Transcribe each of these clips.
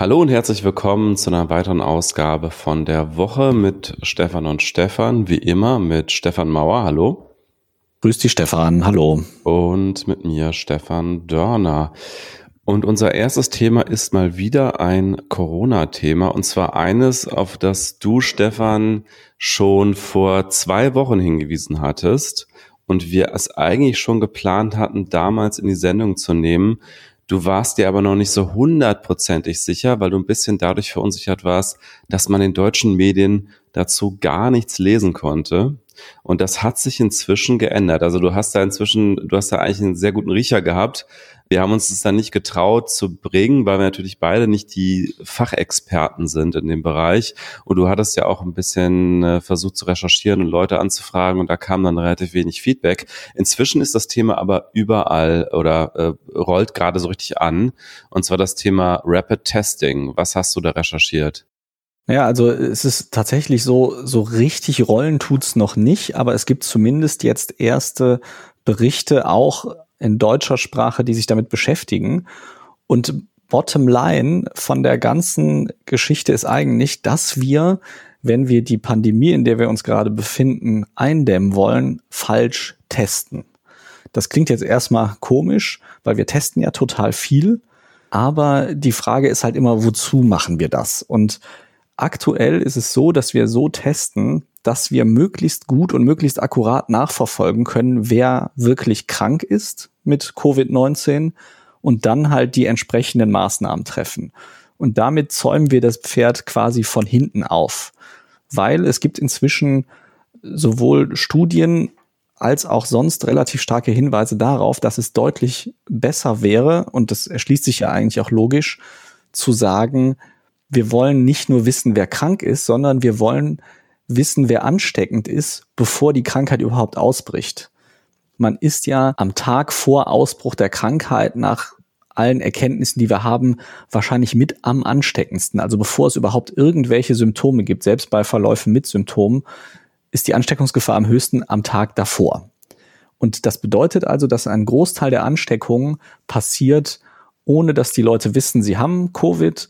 Hallo und herzlich willkommen zu einer weiteren Ausgabe von der Woche mit Stefan und Stefan. Wie immer mit Stefan Mauer. Hallo. Grüß dich, Stefan. Hallo. Und mit mir Stefan Dörner. Und unser erstes Thema ist mal wieder ein Corona-Thema. Und zwar eines, auf das du, Stefan, schon vor zwei Wochen hingewiesen hattest. Und wir es eigentlich schon geplant hatten, damals in die Sendung zu nehmen. Du warst dir aber noch nicht so hundertprozentig sicher, weil du ein bisschen dadurch verunsichert warst, dass man in deutschen Medien dazu gar nichts lesen konnte. Und das hat sich inzwischen geändert. Also du hast da inzwischen, du hast da eigentlich einen sehr guten Riecher gehabt, wir haben uns das dann nicht getraut zu bringen, weil wir natürlich beide nicht die Fachexperten sind in dem Bereich. Und du hattest ja auch ein bisschen äh, versucht zu recherchieren und Leute anzufragen und da kam dann relativ wenig Feedback. Inzwischen ist das Thema aber überall oder äh, rollt gerade so richtig an. Und zwar das Thema Rapid Testing. Was hast du da recherchiert? Ja, also es ist tatsächlich so, so richtig rollen tut's noch nicht, aber es gibt zumindest jetzt erste Berichte auch in deutscher Sprache, die sich damit beschäftigen. Und Bottom Line von der ganzen Geschichte ist eigentlich, dass wir, wenn wir die Pandemie, in der wir uns gerade befinden, eindämmen wollen, falsch testen. Das klingt jetzt erstmal komisch, weil wir testen ja total viel. Aber die Frage ist halt immer, wozu machen wir das? Und aktuell ist es so, dass wir so testen, dass wir möglichst gut und möglichst akkurat nachverfolgen können, wer wirklich krank ist mit Covid-19 und dann halt die entsprechenden Maßnahmen treffen. Und damit zäumen wir das Pferd quasi von hinten auf, weil es gibt inzwischen sowohl Studien als auch sonst relativ starke Hinweise darauf, dass es deutlich besser wäre, und das erschließt sich ja eigentlich auch logisch, zu sagen, wir wollen nicht nur wissen, wer krank ist, sondern wir wollen wissen, wer ansteckend ist, bevor die Krankheit überhaupt ausbricht. Man ist ja am Tag vor Ausbruch der Krankheit nach allen Erkenntnissen, die wir haben, wahrscheinlich mit am ansteckendsten. Also bevor es überhaupt irgendwelche Symptome gibt, selbst bei Verläufen mit Symptomen, ist die Ansteckungsgefahr am höchsten am Tag davor. Und das bedeutet also, dass ein Großteil der Ansteckungen passiert, ohne dass die Leute wissen, sie haben Covid,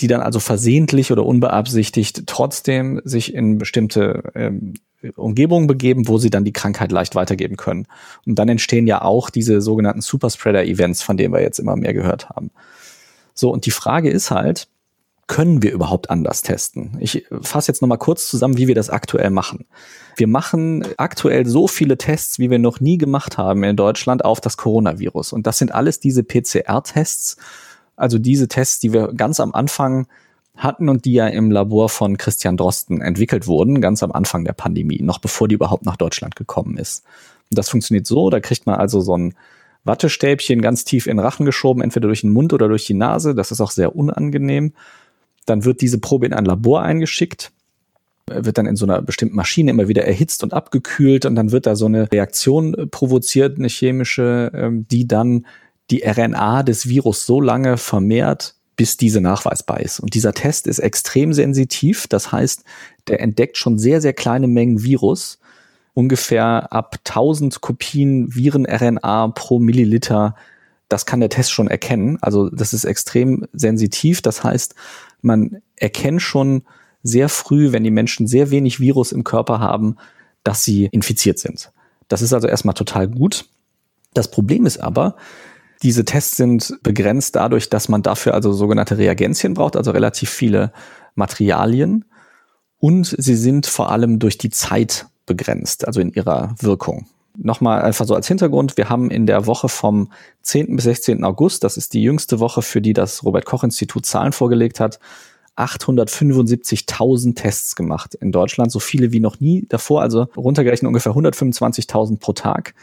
die dann also versehentlich oder unbeabsichtigt trotzdem sich in bestimmte ähm, Umgebungen begeben, wo sie dann die Krankheit leicht weitergeben können. Und dann entstehen ja auch diese sogenannten Superspreader-Events, von denen wir jetzt immer mehr gehört haben. So, und die Frage ist halt, können wir überhaupt anders testen? Ich fasse jetzt nochmal kurz zusammen, wie wir das aktuell machen. Wir machen aktuell so viele Tests, wie wir noch nie gemacht haben in Deutschland auf das Coronavirus. Und das sind alles diese PCR-Tests, also diese Tests, die wir ganz am Anfang hatten und die ja im Labor von Christian Drosten entwickelt wurden, ganz am Anfang der Pandemie, noch bevor die überhaupt nach Deutschland gekommen ist. Und das funktioniert so, da kriegt man also so ein Wattestäbchen ganz tief in den Rachen geschoben, entweder durch den Mund oder durch die Nase. Das ist auch sehr unangenehm. Dann wird diese Probe in ein Labor eingeschickt, wird dann in so einer bestimmten Maschine immer wieder erhitzt und abgekühlt und dann wird da so eine Reaktion provoziert, eine chemische, ähm, die dann die RNA des Virus so lange vermehrt, bis diese nachweisbar ist. Und dieser Test ist extrem sensitiv. Das heißt, der entdeckt schon sehr, sehr kleine Mengen Virus. Ungefähr ab 1000 Kopien Viren-RNA pro Milliliter. Das kann der Test schon erkennen. Also das ist extrem sensitiv. Das heißt, man erkennt schon sehr früh, wenn die Menschen sehr wenig Virus im Körper haben, dass sie infiziert sind. Das ist also erstmal total gut. Das Problem ist aber, diese Tests sind begrenzt dadurch, dass man dafür also sogenannte Reagenzien braucht, also relativ viele Materialien. Und sie sind vor allem durch die Zeit begrenzt, also in ihrer Wirkung. Nochmal einfach so als Hintergrund, wir haben in der Woche vom 10. bis 16. August, das ist die jüngste Woche, für die das Robert Koch Institut Zahlen vorgelegt hat, 875.000 Tests gemacht in Deutschland, so viele wie noch nie davor, also runtergerechnet ungefähr 125.000 pro Tag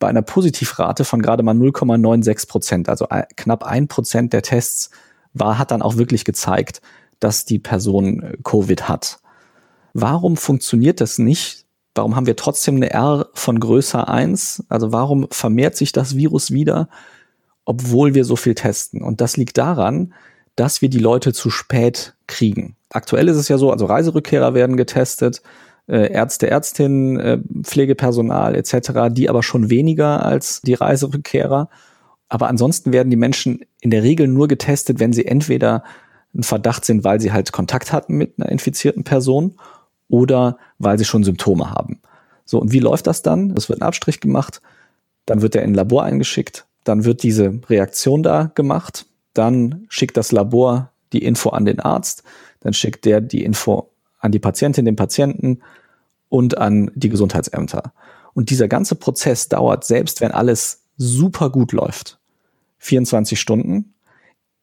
bei einer Positivrate von gerade mal 0,96 Prozent, also knapp ein Prozent der Tests war, hat dann auch wirklich gezeigt, dass die Person äh, Covid hat. Warum funktioniert das nicht? Warum haben wir trotzdem eine R von größer eins? Also warum vermehrt sich das Virus wieder, obwohl wir so viel testen? Und das liegt daran, dass wir die Leute zu spät kriegen. Aktuell ist es ja so, also Reiserückkehrer werden getestet, äh, Ärzte, Ärztinnen, äh, Pflegepersonal etc., die aber schon weniger als die Reiserückkehrer. Aber ansonsten werden die Menschen in der Regel nur getestet, wenn sie entweder ein Verdacht sind, weil sie halt Kontakt hatten mit einer infizierten Person oder weil sie schon Symptome haben. So, und wie läuft das dann? Es wird ein Abstrich gemacht, dann wird er in ein Labor eingeschickt, dann wird diese Reaktion da gemacht, dann schickt das Labor die Info an den Arzt, dann schickt der die Info an die Patientin, den Patienten und an die Gesundheitsämter. Und dieser ganze Prozess dauert, selbst wenn alles super gut läuft, 24 Stunden.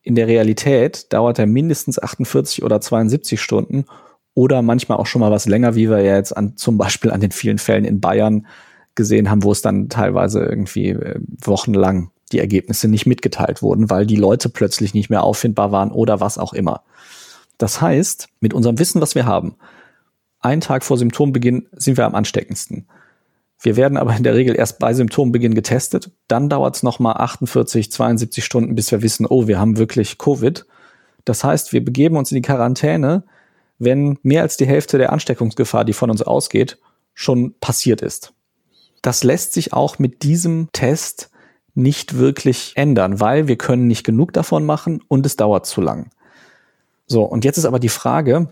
In der Realität dauert er mindestens 48 oder 72 Stunden oder manchmal auch schon mal was länger, wie wir ja jetzt an, zum Beispiel an den vielen Fällen in Bayern gesehen haben, wo es dann teilweise irgendwie äh, wochenlang die Ergebnisse nicht mitgeteilt wurden, weil die Leute plötzlich nicht mehr auffindbar waren oder was auch immer. Das heißt, mit unserem Wissen, was wir haben, einen Tag vor Symptombeginn sind wir am ansteckendsten. Wir werden aber in der Regel erst bei Symptombeginn getestet. Dann dauert es nochmal 48, 72 Stunden, bis wir wissen, oh, wir haben wirklich Covid. Das heißt, wir begeben uns in die Quarantäne, wenn mehr als die Hälfte der Ansteckungsgefahr, die von uns ausgeht, schon passiert ist. Das lässt sich auch mit diesem Test nicht wirklich ändern, weil wir können nicht genug davon machen und es dauert zu lang. So, und jetzt ist aber die Frage,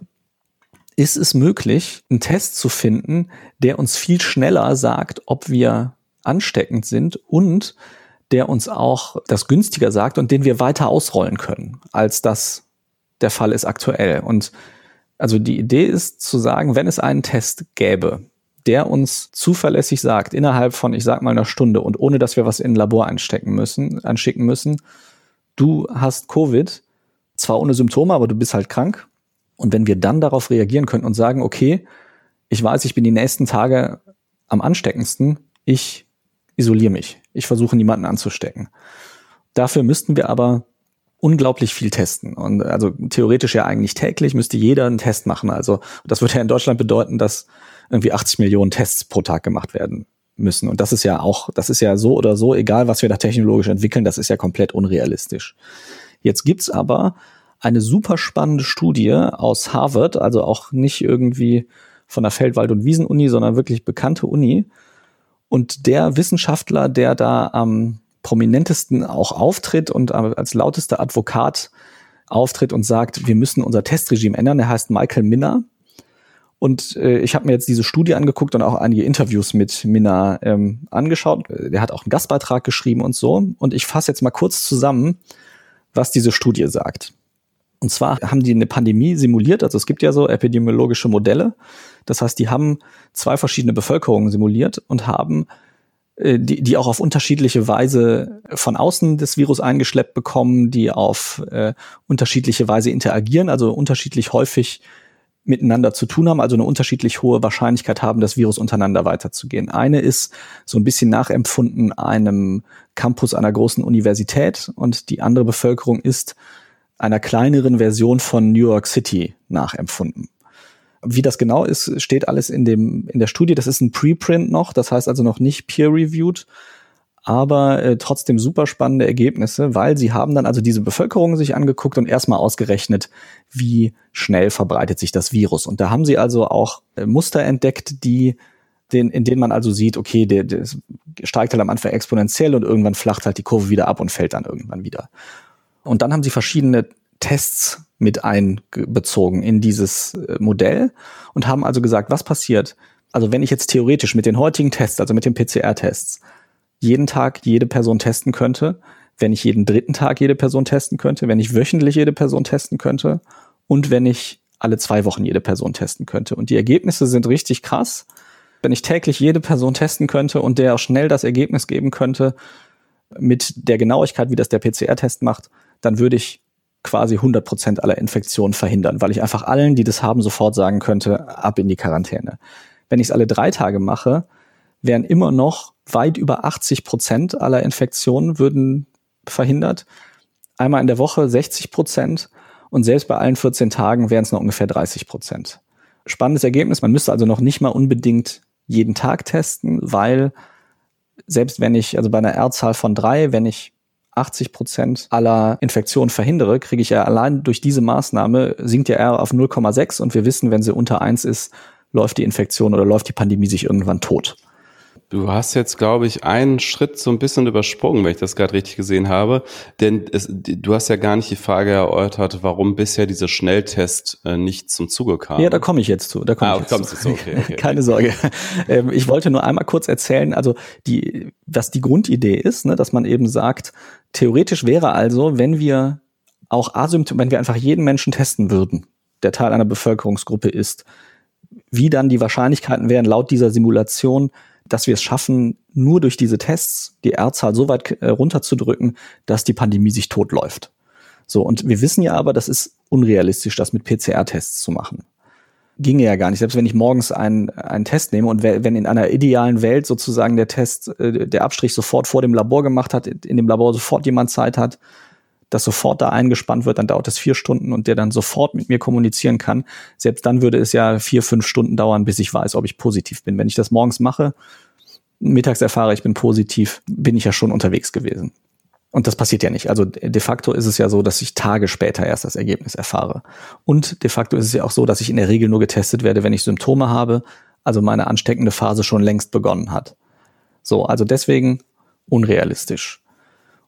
ist es möglich, einen Test zu finden, der uns viel schneller sagt, ob wir ansteckend sind und der uns auch das günstiger sagt und den wir weiter ausrollen können, als das der Fall ist aktuell. Und also die Idee ist zu sagen, wenn es einen Test gäbe, der uns zuverlässig sagt, innerhalb von, ich sag mal, einer Stunde und ohne dass wir was in ein Labor einstecken müssen, anschicken müssen, du hast Covid, zwar ohne Symptome, aber du bist halt krank. Und wenn wir dann darauf reagieren können und sagen, okay, ich weiß, ich bin die nächsten Tage am ansteckendsten, ich isoliere mich. Ich versuche niemanden anzustecken. Dafür müssten wir aber unglaublich viel testen. Und also theoretisch ja eigentlich täglich müsste jeder einen Test machen. Also das würde ja in Deutschland bedeuten, dass irgendwie 80 Millionen Tests pro Tag gemacht werden müssen. Und das ist ja auch, das ist ja so oder so, egal was wir da technologisch entwickeln, das ist ja komplett unrealistisch. Jetzt gibt's aber eine super spannende Studie aus Harvard, also auch nicht irgendwie von der Feldwald- und Wiesenuni, sondern wirklich bekannte Uni. Und der Wissenschaftler, der da am prominentesten auch auftritt und als lautester Advokat auftritt und sagt, wir müssen unser Testregime ändern, der heißt Michael Minner. Und äh, ich habe mir jetzt diese Studie angeguckt und auch einige Interviews mit Minna ähm, angeschaut. Der hat auch einen Gastbeitrag geschrieben und so. Und ich fasse jetzt mal kurz zusammen, was diese Studie sagt. Und zwar haben die eine Pandemie simuliert, also es gibt ja so epidemiologische Modelle. Das heißt, die haben zwei verschiedene Bevölkerungen simuliert und haben äh, die, die auch auf unterschiedliche Weise von außen das Virus eingeschleppt bekommen, die auf äh, unterschiedliche Weise interagieren, also unterschiedlich häufig miteinander zu tun haben, also eine unterschiedlich hohe Wahrscheinlichkeit haben, das Virus untereinander weiterzugehen. Eine ist so ein bisschen nachempfunden einem Campus einer großen Universität und die andere Bevölkerung ist einer kleineren Version von New York City nachempfunden. Wie das genau ist, steht alles in dem in der Studie. Das ist ein Preprint noch, das heißt also noch nicht peer-reviewed aber äh, trotzdem super spannende Ergebnisse, weil sie haben dann also diese Bevölkerung sich angeguckt und erstmal ausgerechnet, wie schnell verbreitet sich das Virus. Und da haben sie also auch äh, Muster entdeckt, die den, in denen man also sieht, okay, der, der steigt halt am Anfang exponentiell und irgendwann flacht halt die Kurve wieder ab und fällt dann irgendwann wieder. Und dann haben sie verschiedene Tests mit einbezogen in dieses äh, Modell und haben also gesagt, was passiert? Also wenn ich jetzt theoretisch mit den heutigen Tests, also mit den PCR-Tests, jeden Tag jede Person testen könnte, wenn ich jeden dritten Tag jede Person testen könnte, wenn ich wöchentlich jede Person testen könnte und wenn ich alle zwei Wochen jede Person testen könnte. Und die Ergebnisse sind richtig krass. Wenn ich täglich jede Person testen könnte und der schnell das Ergebnis geben könnte, mit der Genauigkeit, wie das der PCR-Test macht, dann würde ich quasi 100 Prozent aller Infektionen verhindern, weil ich einfach allen, die das haben, sofort sagen könnte, ab in die Quarantäne. Wenn ich es alle drei Tage mache, wären immer noch weit über 80 Prozent aller Infektionen würden verhindert. Einmal in der Woche 60 Prozent und selbst bei allen 14 Tagen wären es noch ungefähr 30 Prozent. Spannendes Ergebnis. Man müsste also noch nicht mal unbedingt jeden Tag testen, weil selbst wenn ich, also bei einer R-Zahl von drei, wenn ich 80 Prozent aller Infektionen verhindere, kriege ich ja allein durch diese Maßnahme sinkt ja R auf 0,6 und wir wissen, wenn sie unter eins ist, läuft die Infektion oder läuft die Pandemie sich irgendwann tot. Du hast jetzt, glaube ich, einen Schritt so ein bisschen übersprungen, wenn ich das gerade richtig gesehen habe. Denn es, du hast ja gar nicht die Frage erörtert, warum bisher dieser Schnelltest äh, nicht zum Zuge kam. Ja, da komme ich jetzt zu. Da komm ah, ich jetzt zu. Okay, okay. Keine Sorge. Ähm, ich wollte nur einmal kurz erzählen, also die, was die Grundidee ist, ne, dass man eben sagt, theoretisch wäre also, wenn wir auch asymptom, wenn wir einfach jeden Menschen testen würden, der Teil einer Bevölkerungsgruppe ist, wie dann die Wahrscheinlichkeiten wären laut dieser Simulation, dass wir es schaffen, nur durch diese Tests die R-Zahl so weit äh, runterzudrücken, dass die Pandemie sich totläuft. So, und wir wissen ja aber, das ist unrealistisch, das mit PCR-Tests zu machen. Ginge ja gar nicht. Selbst wenn ich morgens einen, einen Test nehme und wenn in einer idealen Welt sozusagen der Test, äh, der Abstrich sofort vor dem Labor gemacht hat, in dem Labor sofort jemand Zeit hat, das sofort da eingespannt wird, dann dauert es vier Stunden und der dann sofort mit mir kommunizieren kann. Selbst dann würde es ja vier, fünf Stunden dauern, bis ich weiß, ob ich positiv bin. Wenn ich das morgens mache, mittags erfahre, ich bin positiv, bin ich ja schon unterwegs gewesen. Und das passiert ja nicht. Also de facto ist es ja so, dass ich Tage später erst das Ergebnis erfahre. Und de facto ist es ja auch so, dass ich in der Regel nur getestet werde, wenn ich Symptome habe, also meine ansteckende Phase schon längst begonnen hat. So, also deswegen unrealistisch.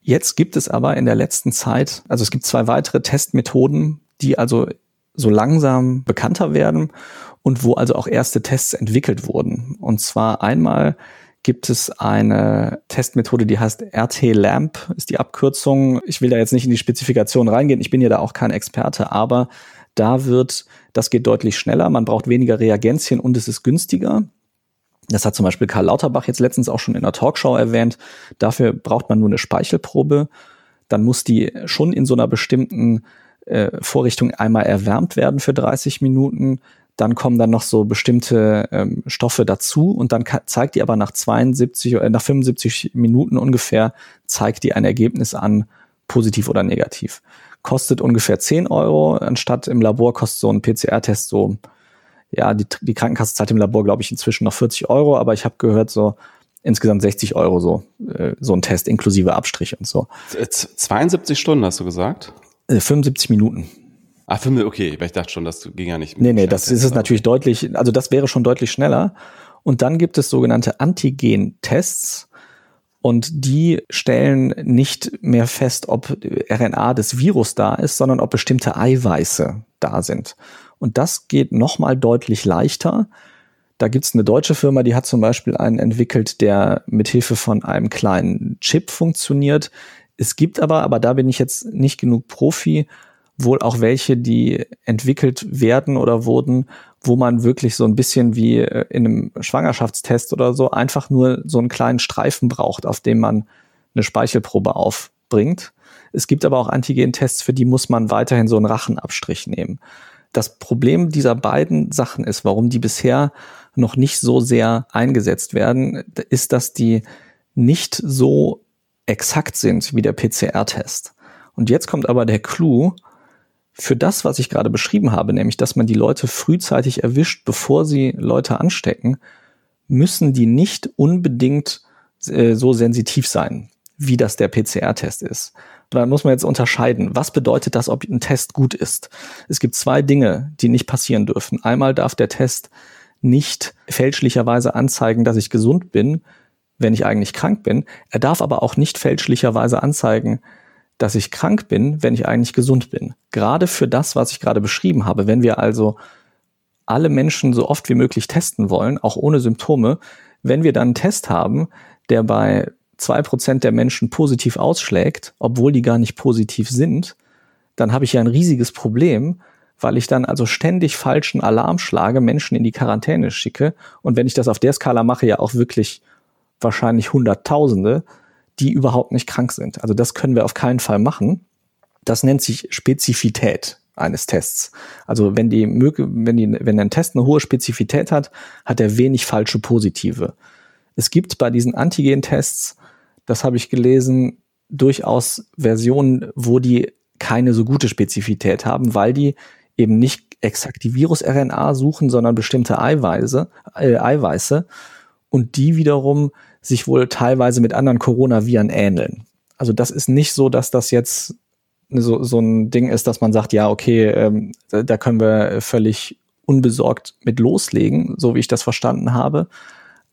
Jetzt gibt es aber in der letzten Zeit, also es gibt zwei weitere Testmethoden, die also so langsam bekannter werden und wo also auch erste Tests entwickelt wurden. Und zwar einmal gibt es eine Testmethode, die heißt RT-LAMP, ist die Abkürzung. Ich will da jetzt nicht in die Spezifikation reingehen, ich bin ja da auch kein Experte, aber da wird, das geht deutlich schneller, man braucht weniger Reagenzien und es ist günstiger. Das hat zum Beispiel Karl Lauterbach jetzt letztens auch schon in der Talkshow erwähnt. Dafür braucht man nur eine Speichelprobe. Dann muss die schon in so einer bestimmten äh, Vorrichtung einmal erwärmt werden für 30 Minuten. Dann kommen dann noch so bestimmte ähm, Stoffe dazu und dann zeigt die aber nach 72 oder äh, nach 75 Minuten ungefähr zeigt die ein Ergebnis an, positiv oder negativ. Kostet ungefähr 10 Euro, anstatt im Labor kostet so ein PCR-Test so ja, die, die Krankenkasse zahlt im Labor, glaube ich, inzwischen noch 40 Euro, aber ich habe gehört, so insgesamt 60 Euro so, äh, so ein Test inklusive Abstrich und so. 72 Stunden hast du gesagt? 75 äh, Minuten. Ah, für mich, okay, weil ich dachte schon, das ging ja nicht. Nee, nee, das ist es natürlich deutlich, also das wäre schon deutlich schneller. Und dann gibt es sogenannte Antigen-Tests. Und die stellen nicht mehr fest, ob RNA des Virus da ist, sondern ob bestimmte Eiweiße da sind. Und das geht nochmal deutlich leichter. Da gibt's eine deutsche Firma, die hat zum Beispiel einen entwickelt, der mit Hilfe von einem kleinen Chip funktioniert. Es gibt aber, aber da bin ich jetzt nicht genug Profi, wohl auch welche, die entwickelt werden oder wurden, wo man wirklich so ein bisschen wie äh, in einem Schwangerschaftstest oder so einfach nur so einen kleinen Streifen braucht, auf dem man eine Speichelprobe aufbringt. Es gibt aber auch Antigen-Tests, für die muss man weiterhin so einen Rachenabstrich nehmen. Das Problem dieser beiden Sachen ist, warum die bisher noch nicht so sehr eingesetzt werden, ist, dass die nicht so exakt sind wie der PCR-Test. Und jetzt kommt aber der Clou, für das, was ich gerade beschrieben habe, nämlich, dass man die Leute frühzeitig erwischt, bevor sie Leute anstecken, müssen die nicht unbedingt äh, so sensitiv sein, wie das der PCR-Test ist. Da muss man jetzt unterscheiden. Was bedeutet das, ob ein Test gut ist? Es gibt zwei Dinge, die nicht passieren dürfen. Einmal darf der Test nicht fälschlicherweise anzeigen, dass ich gesund bin, wenn ich eigentlich krank bin. Er darf aber auch nicht fälschlicherweise anzeigen, dass ich krank bin, wenn ich eigentlich gesund bin. Gerade für das, was ich gerade beschrieben habe, wenn wir also alle Menschen so oft wie möglich testen wollen, auch ohne Symptome, wenn wir dann einen Test haben, der bei zwei Prozent der Menschen positiv ausschlägt, obwohl die gar nicht positiv sind, dann habe ich ja ein riesiges Problem, weil ich dann also ständig falschen Alarm schlage, Menschen in die Quarantäne schicke. Und wenn ich das auf der Skala mache, ja auch wirklich wahrscheinlich Hunderttausende, die überhaupt nicht krank sind. Also das können wir auf keinen Fall machen. Das nennt sich Spezifität eines Tests. Also wenn die, wenn die, wenn ein Test eine hohe Spezifität hat, hat er wenig falsche Positive. Es gibt bei diesen Antigen-Tests das habe ich gelesen, durchaus Versionen, wo die keine so gute Spezifität haben, weil die eben nicht exakt die Virus-RNA suchen, sondern bestimmte Eiweiße, äh, Eiweiße und die wiederum sich wohl teilweise mit anderen Coronaviren ähneln. Also das ist nicht so, dass das jetzt so, so ein Ding ist, dass man sagt, ja, okay, ähm, da können wir völlig unbesorgt mit loslegen, so wie ich das verstanden habe.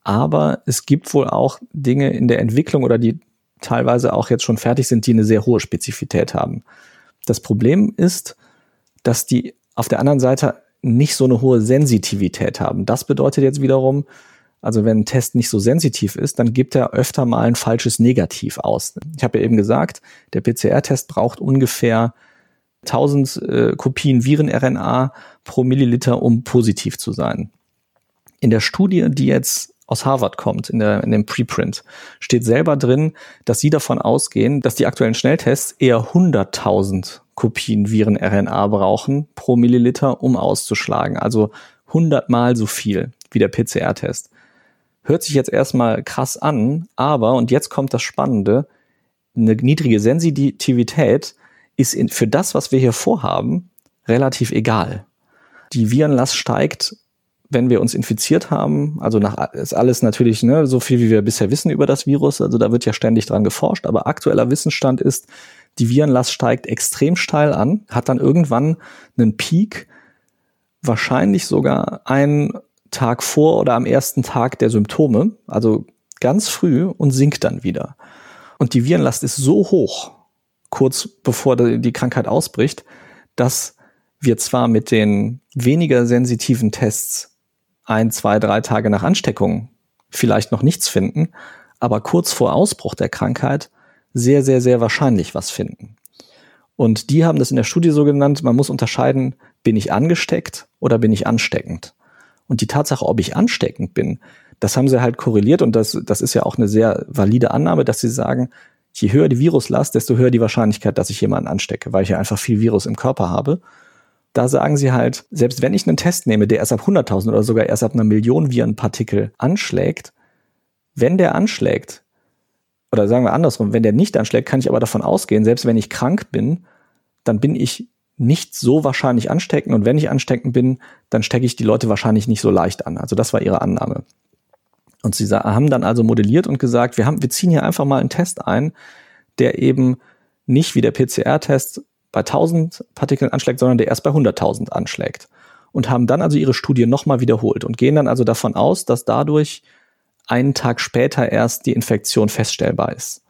Aber es gibt wohl auch Dinge in der Entwicklung oder die teilweise auch jetzt schon fertig sind, die eine sehr hohe Spezifität haben. Das Problem ist, dass die auf der anderen Seite nicht so eine hohe Sensitivität haben. Das bedeutet jetzt wiederum, also wenn ein Test nicht so sensitiv ist, dann gibt er öfter mal ein falsches Negativ aus. Ich habe ja eben gesagt, der PCR-Test braucht ungefähr 1000 äh, Kopien Viren-RNA pro Milliliter, um positiv zu sein. In der Studie, die jetzt aus Harvard kommt, in, der, in dem Preprint, steht selber drin, dass sie davon ausgehen, dass die aktuellen Schnelltests eher 100.000 Kopien Viren-RNA brauchen pro Milliliter, um auszuschlagen. Also 100 mal so viel wie der PCR-Test. Hört sich jetzt erstmal krass an, aber, und jetzt kommt das Spannende, eine niedrige Sensitivität ist in, für das, was wir hier vorhaben, relativ egal. Die Virenlast steigt wenn wir uns infiziert haben, also nach ist alles natürlich ne, so viel, wie wir bisher wissen über das Virus, also da wird ja ständig dran geforscht, aber aktueller Wissensstand ist, die Virenlast steigt extrem steil an, hat dann irgendwann einen Peak, wahrscheinlich sogar einen Tag vor oder am ersten Tag der Symptome, also ganz früh und sinkt dann wieder. Und die Virenlast ist so hoch, kurz bevor die Krankheit ausbricht, dass wir zwar mit den weniger sensitiven Tests ein, zwei, drei Tage nach Ansteckung vielleicht noch nichts finden, aber kurz vor Ausbruch der Krankheit sehr, sehr, sehr wahrscheinlich was finden. Und die haben das in der Studie so genannt, man muss unterscheiden, bin ich angesteckt oder bin ich ansteckend. Und die Tatsache, ob ich ansteckend bin, das haben sie halt korreliert und das, das ist ja auch eine sehr valide Annahme, dass sie sagen, je höher die Viruslast, desto höher die Wahrscheinlichkeit, dass ich jemanden anstecke, weil ich ja einfach viel Virus im Körper habe. Da sagen sie halt, selbst wenn ich einen Test nehme, der erst ab 100.000 oder sogar erst ab einer Million Virenpartikel anschlägt, wenn der anschlägt, oder sagen wir andersrum, wenn der nicht anschlägt, kann ich aber davon ausgehen, selbst wenn ich krank bin, dann bin ich nicht so wahrscheinlich ansteckend und wenn ich ansteckend bin, dann stecke ich die Leute wahrscheinlich nicht so leicht an. Also das war ihre Annahme. Und sie haben dann also modelliert und gesagt, wir haben, wir ziehen hier einfach mal einen Test ein, der eben nicht wie der PCR-Test bei 1000 Partikeln anschlägt, sondern der erst bei 100.000 anschlägt. Und haben dann also ihre Studie nochmal wiederholt und gehen dann also davon aus, dass dadurch einen Tag später erst die Infektion feststellbar ist,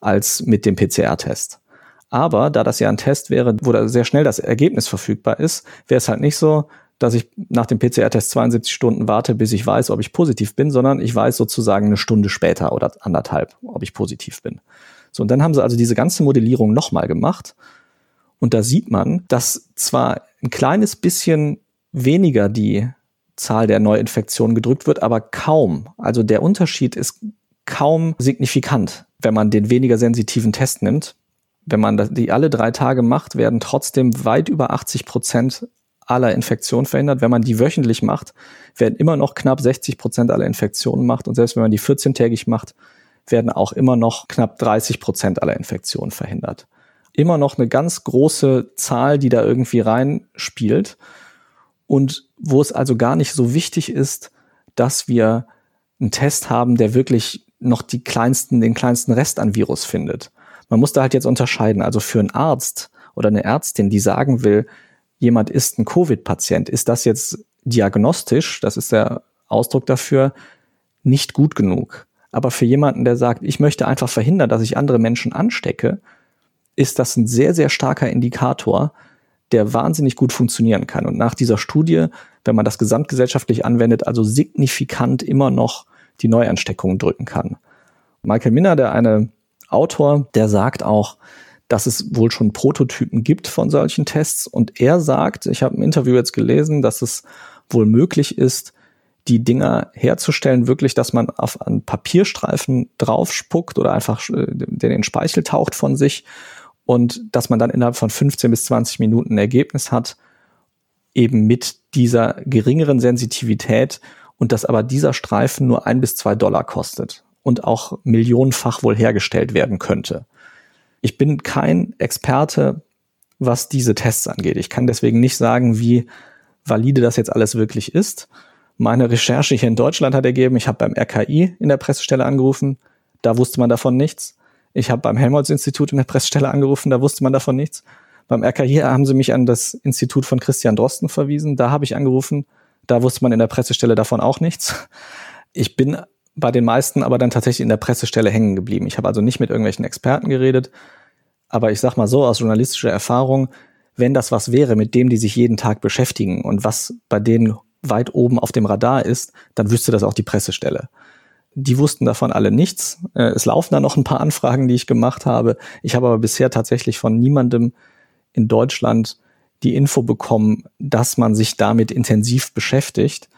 als mit dem PCR-Test. Aber da das ja ein Test wäre, wo da sehr schnell das Ergebnis verfügbar ist, wäre es halt nicht so, dass ich nach dem PCR-Test 72 Stunden warte, bis ich weiß, ob ich positiv bin, sondern ich weiß sozusagen eine Stunde später oder anderthalb, ob ich positiv bin. So, und dann haben sie also diese ganze Modellierung nochmal gemacht und da sieht man, dass zwar ein kleines bisschen weniger die Zahl der Neuinfektionen gedrückt wird, aber kaum. Also der Unterschied ist kaum signifikant, wenn man den weniger sensitiven Test nimmt. Wenn man die alle drei Tage macht, werden trotzdem weit über 80 Prozent aller Infektionen verhindert. Wenn man die wöchentlich macht, werden immer noch knapp 60 Prozent aller Infektionen macht. Und selbst wenn man die 14-tägig macht, werden auch immer noch knapp 30 Prozent aller Infektionen verhindert immer noch eine ganz große Zahl, die da irgendwie reinspielt und wo es also gar nicht so wichtig ist, dass wir einen Test haben, der wirklich noch die kleinsten, den kleinsten Rest an Virus findet. Man muss da halt jetzt unterscheiden. Also für einen Arzt oder eine Ärztin, die sagen will, jemand ist ein Covid-Patient, ist das jetzt diagnostisch, das ist der Ausdruck dafür, nicht gut genug. Aber für jemanden, der sagt, ich möchte einfach verhindern, dass ich andere Menschen anstecke, ist das ein sehr, sehr starker Indikator, der wahnsinnig gut funktionieren kann. Und nach dieser Studie, wenn man das gesamtgesellschaftlich anwendet, also signifikant immer noch die Neuansteckungen drücken kann. Michael Minner, der eine Autor, der sagt auch, dass es wohl schon Prototypen gibt von solchen Tests. Und er sagt, ich habe ein Interview jetzt gelesen, dass es wohl möglich ist, die Dinger herzustellen, wirklich, dass man auf einen Papierstreifen draufspuckt oder einfach äh, den in Speichel taucht von sich und dass man dann innerhalb von 15 bis 20 Minuten ein Ergebnis hat, eben mit dieser geringeren Sensitivität und dass aber dieser Streifen nur ein bis zwei Dollar kostet und auch millionenfach wohl hergestellt werden könnte. Ich bin kein Experte, was diese Tests angeht. Ich kann deswegen nicht sagen, wie valide das jetzt alles wirklich ist. Meine Recherche hier in Deutschland hat ergeben, ich habe beim RKI in der Pressestelle angerufen, da wusste man davon nichts. Ich habe beim Helmholtz-Institut in der Pressestelle angerufen, da wusste man davon nichts. Beim RKI haben sie mich an das Institut von Christian Drosten verwiesen, da habe ich angerufen, da wusste man in der Pressestelle davon auch nichts. Ich bin bei den meisten aber dann tatsächlich in der Pressestelle hängen geblieben. Ich habe also nicht mit irgendwelchen Experten geredet, aber ich sag mal so aus journalistischer Erfahrung, wenn das was wäre, mit dem die sich jeden Tag beschäftigen und was bei denen weit oben auf dem Radar ist, dann wüsste das auch die Pressestelle. Die wussten davon alle nichts. Äh, es laufen da noch ein paar Anfragen, die ich gemacht habe. Ich habe aber bisher tatsächlich von niemandem in Deutschland die Info bekommen, dass man sich damit intensiv beschäftigt.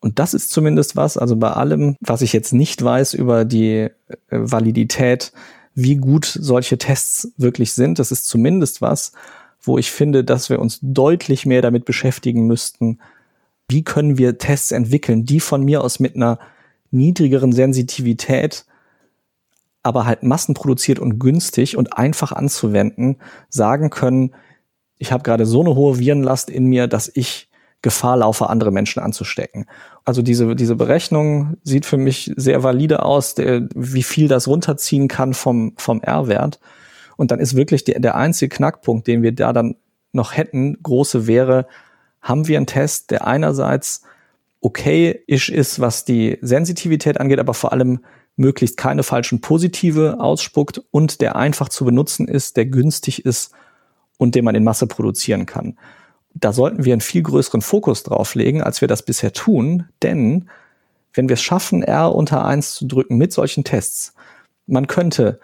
Und das ist zumindest was, also bei allem, was ich jetzt nicht weiß über die äh, Validität, wie gut solche Tests wirklich sind, das ist zumindest was, wo ich finde, dass wir uns deutlich mehr damit beschäftigen müssten, wie können wir Tests entwickeln, die von mir aus mit einer niedrigeren Sensitivität, aber halt massenproduziert und günstig und einfach anzuwenden, sagen können, ich habe gerade so eine hohe Virenlast in mir, dass ich Gefahr laufe, andere Menschen anzustecken. Also diese, diese Berechnung sieht für mich sehr valide aus, der, wie viel das runterziehen kann vom, vom R-Wert. Und dann ist wirklich der, der einzige Knackpunkt, den wir da dann noch hätten, große wäre, haben wir einen Test, der einerseits okay ist, was die Sensitivität angeht, aber vor allem möglichst keine falschen Positive ausspuckt und der einfach zu benutzen ist, der günstig ist und den man in Masse produzieren kann. Da sollten wir einen viel größeren Fokus drauf legen, als wir das bisher tun, denn wenn wir es schaffen, R unter eins zu drücken mit solchen Tests, man könnte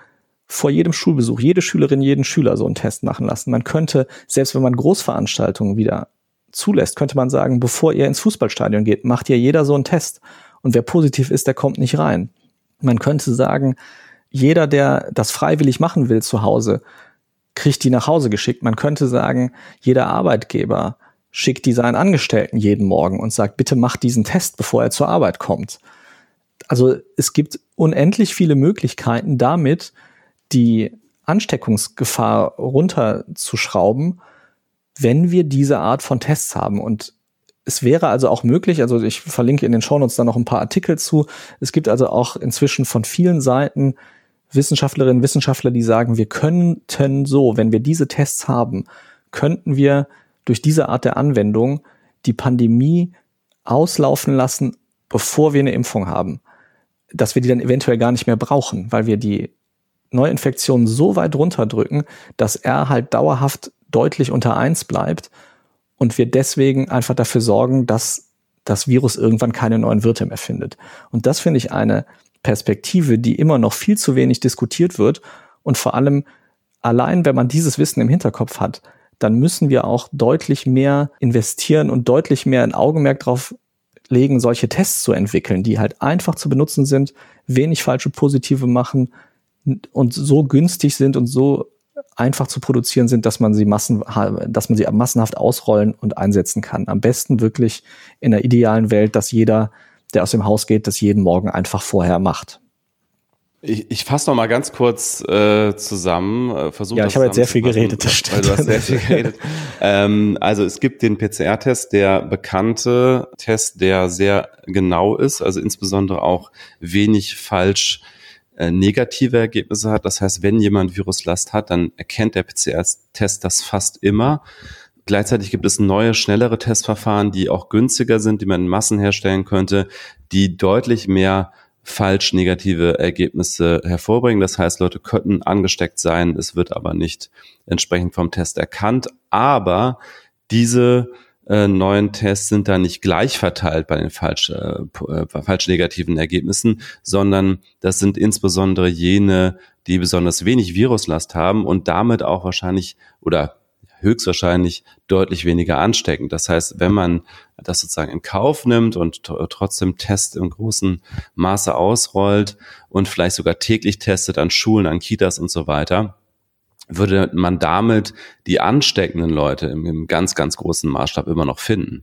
vor jedem Schulbesuch jede Schülerin, jeden Schüler so einen Test machen lassen. Man könnte, selbst wenn man Großveranstaltungen wieder zulässt, könnte man sagen, bevor ihr ins Fußballstadion geht, macht ihr jeder so einen Test. Und wer positiv ist, der kommt nicht rein. Man könnte sagen, jeder, der das freiwillig machen will zu Hause, kriegt die nach Hause geschickt. Man könnte sagen, jeder Arbeitgeber schickt die seinen Angestellten jeden Morgen und sagt, bitte macht diesen Test, bevor er zur Arbeit kommt. Also es gibt unendlich viele Möglichkeiten damit, die Ansteckungsgefahr runterzuschrauben, wenn wir diese Art von Tests haben. Und es wäre also auch möglich, also ich verlinke in den Shownotes da noch ein paar Artikel zu. Es gibt also auch inzwischen von vielen Seiten Wissenschaftlerinnen, Wissenschaftler, die sagen, wir könnten so, wenn wir diese Tests haben, könnten wir durch diese Art der Anwendung die Pandemie auslaufen lassen, bevor wir eine Impfung haben. Dass wir die dann eventuell gar nicht mehr brauchen, weil wir die Neuinfektionen so weit runterdrücken, dass er halt dauerhaft deutlich unter eins bleibt und wir deswegen einfach dafür sorgen, dass das Virus irgendwann keine neuen Wirte mehr findet. Und das finde ich eine Perspektive, die immer noch viel zu wenig diskutiert wird und vor allem allein, wenn man dieses Wissen im Hinterkopf hat, dann müssen wir auch deutlich mehr investieren und deutlich mehr ein Augenmerk darauf legen, solche Tests zu entwickeln, die halt einfach zu benutzen sind, wenig falsche Positive machen und so günstig sind und so einfach zu produzieren sind, dass man sie massen, dass man sie massenhaft ausrollen und einsetzen kann. Am besten wirklich in der idealen Welt, dass jeder, der aus dem Haus geht, das jeden Morgen einfach vorher macht. Ich, ich fasse noch mal ganz kurz äh, zusammen. Äh, versuch ja, ich habe jetzt sehr viel geredet. Das stimmt. Weil du hast sehr viel geredet. ähm, also es gibt den PCR-Test, der bekannte Test, der sehr genau ist, also insbesondere auch wenig falsch äh, negative Ergebnisse hat. Das heißt, wenn jemand Viruslast hat, dann erkennt der PCR-Test das fast immer. Gleichzeitig gibt es neue, schnellere Testverfahren, die auch günstiger sind, die man in Massen herstellen könnte, die deutlich mehr falsch negative Ergebnisse hervorbringen. Das heißt, Leute könnten angesteckt sein, es wird aber nicht entsprechend vom Test erkannt. Aber diese äh, neuen Tests sind da nicht gleich verteilt bei den falsch, äh, äh, falsch negativen Ergebnissen, sondern das sind insbesondere jene, die besonders wenig Viruslast haben und damit auch wahrscheinlich oder höchstwahrscheinlich deutlich weniger ansteckend. Das heißt, wenn man das sozusagen in Kauf nimmt und trotzdem Tests im großen Maße ausrollt und vielleicht sogar täglich testet an Schulen, an Kitas und so weiter, würde man damit die ansteckenden Leute im, im, ganz, ganz großen Maßstab immer noch finden.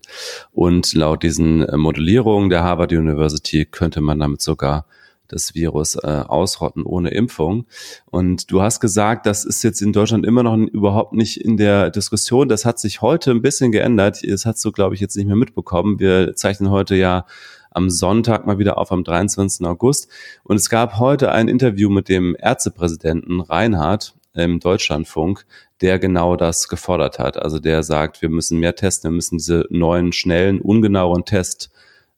Und laut diesen äh, Modellierungen der Harvard University könnte man damit sogar das Virus äh, ausrotten ohne Impfung. Und du hast gesagt, das ist jetzt in Deutschland immer noch überhaupt nicht in der Diskussion. Das hat sich heute ein bisschen geändert. Das hast du, glaube ich, jetzt nicht mehr mitbekommen. Wir zeichnen heute ja am Sonntag mal wieder auf, am 23. August. Und es gab heute ein Interview mit dem Ärztepräsidenten Reinhardt im Deutschlandfunk, der genau das gefordert hat. Also der sagt, wir müssen mehr testen, wir müssen diese neuen, schnellen, ungenauen Tests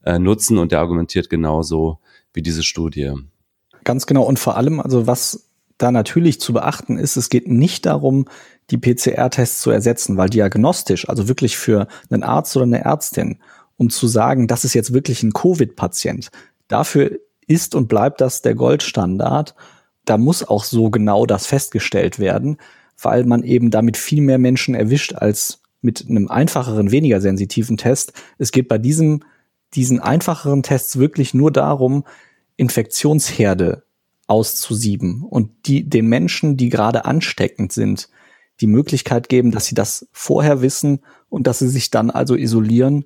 äh, nutzen und der argumentiert genauso wie diese Studie. Ganz genau. Und vor allem, also was da natürlich zu beachten ist, es geht nicht darum, die PCR-Tests zu ersetzen, weil diagnostisch, also wirklich für einen Arzt oder eine Ärztin, um zu sagen, das ist jetzt wirklich ein Covid-Patient, dafür ist und bleibt das der Goldstandard. Da muss auch so genau das festgestellt werden, weil man eben damit viel mehr Menschen erwischt als mit einem einfacheren, weniger sensitiven Test. Es geht bei diesem, diesen einfacheren Tests wirklich nur darum, Infektionsherde auszusieben und die, den Menschen, die gerade ansteckend sind, die Möglichkeit geben, dass sie das vorher wissen und dass sie sich dann also isolieren.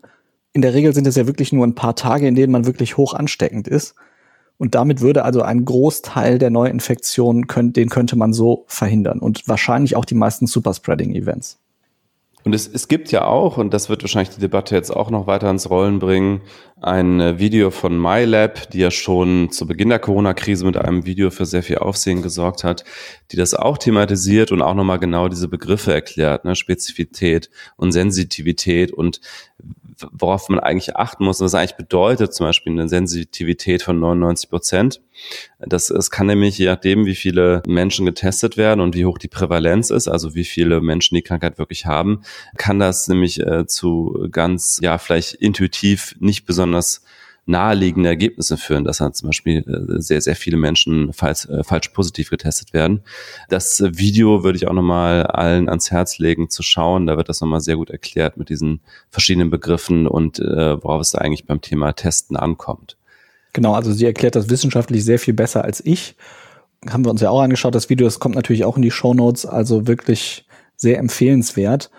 In der Regel sind es ja wirklich nur ein paar Tage, in denen man wirklich hoch ansteckend ist. Und damit würde also ein Großteil der Neuinfektionen, den könnte man so verhindern und wahrscheinlich auch die meisten Superspreading-Events. Und es, es gibt ja auch, und das wird wahrscheinlich die Debatte jetzt auch noch weiter ins Rollen bringen, ein äh, Video von MyLab, die ja schon zu Beginn der Corona-Krise mit einem Video für sehr viel Aufsehen gesorgt hat, die das auch thematisiert und auch nochmal genau diese Begriffe erklärt, ne? Spezifität und Sensitivität und worauf man eigentlich achten muss, was eigentlich bedeutet, zum Beispiel eine Sensitivität von 99 Prozent. Das, es kann nämlich, je nachdem, wie viele Menschen getestet werden und wie hoch die Prävalenz ist, also wie viele Menschen die Krankheit wirklich haben, kann das nämlich äh, zu ganz, ja, vielleicht intuitiv nicht besonders naheliegende Ergebnisse führen, dass dann zum Beispiel äh, sehr, sehr viele Menschen falsch, äh, falsch positiv getestet werden. Das Video würde ich auch nochmal allen ans Herz legen zu schauen. Da wird das nochmal sehr gut erklärt mit diesen verschiedenen Begriffen und äh, worauf es eigentlich beim Thema Testen ankommt. Genau, also sie erklärt das wissenschaftlich sehr viel besser als ich. Haben wir uns ja auch angeschaut, das Video, das kommt natürlich auch in die Show Notes, also wirklich sehr empfehlenswert.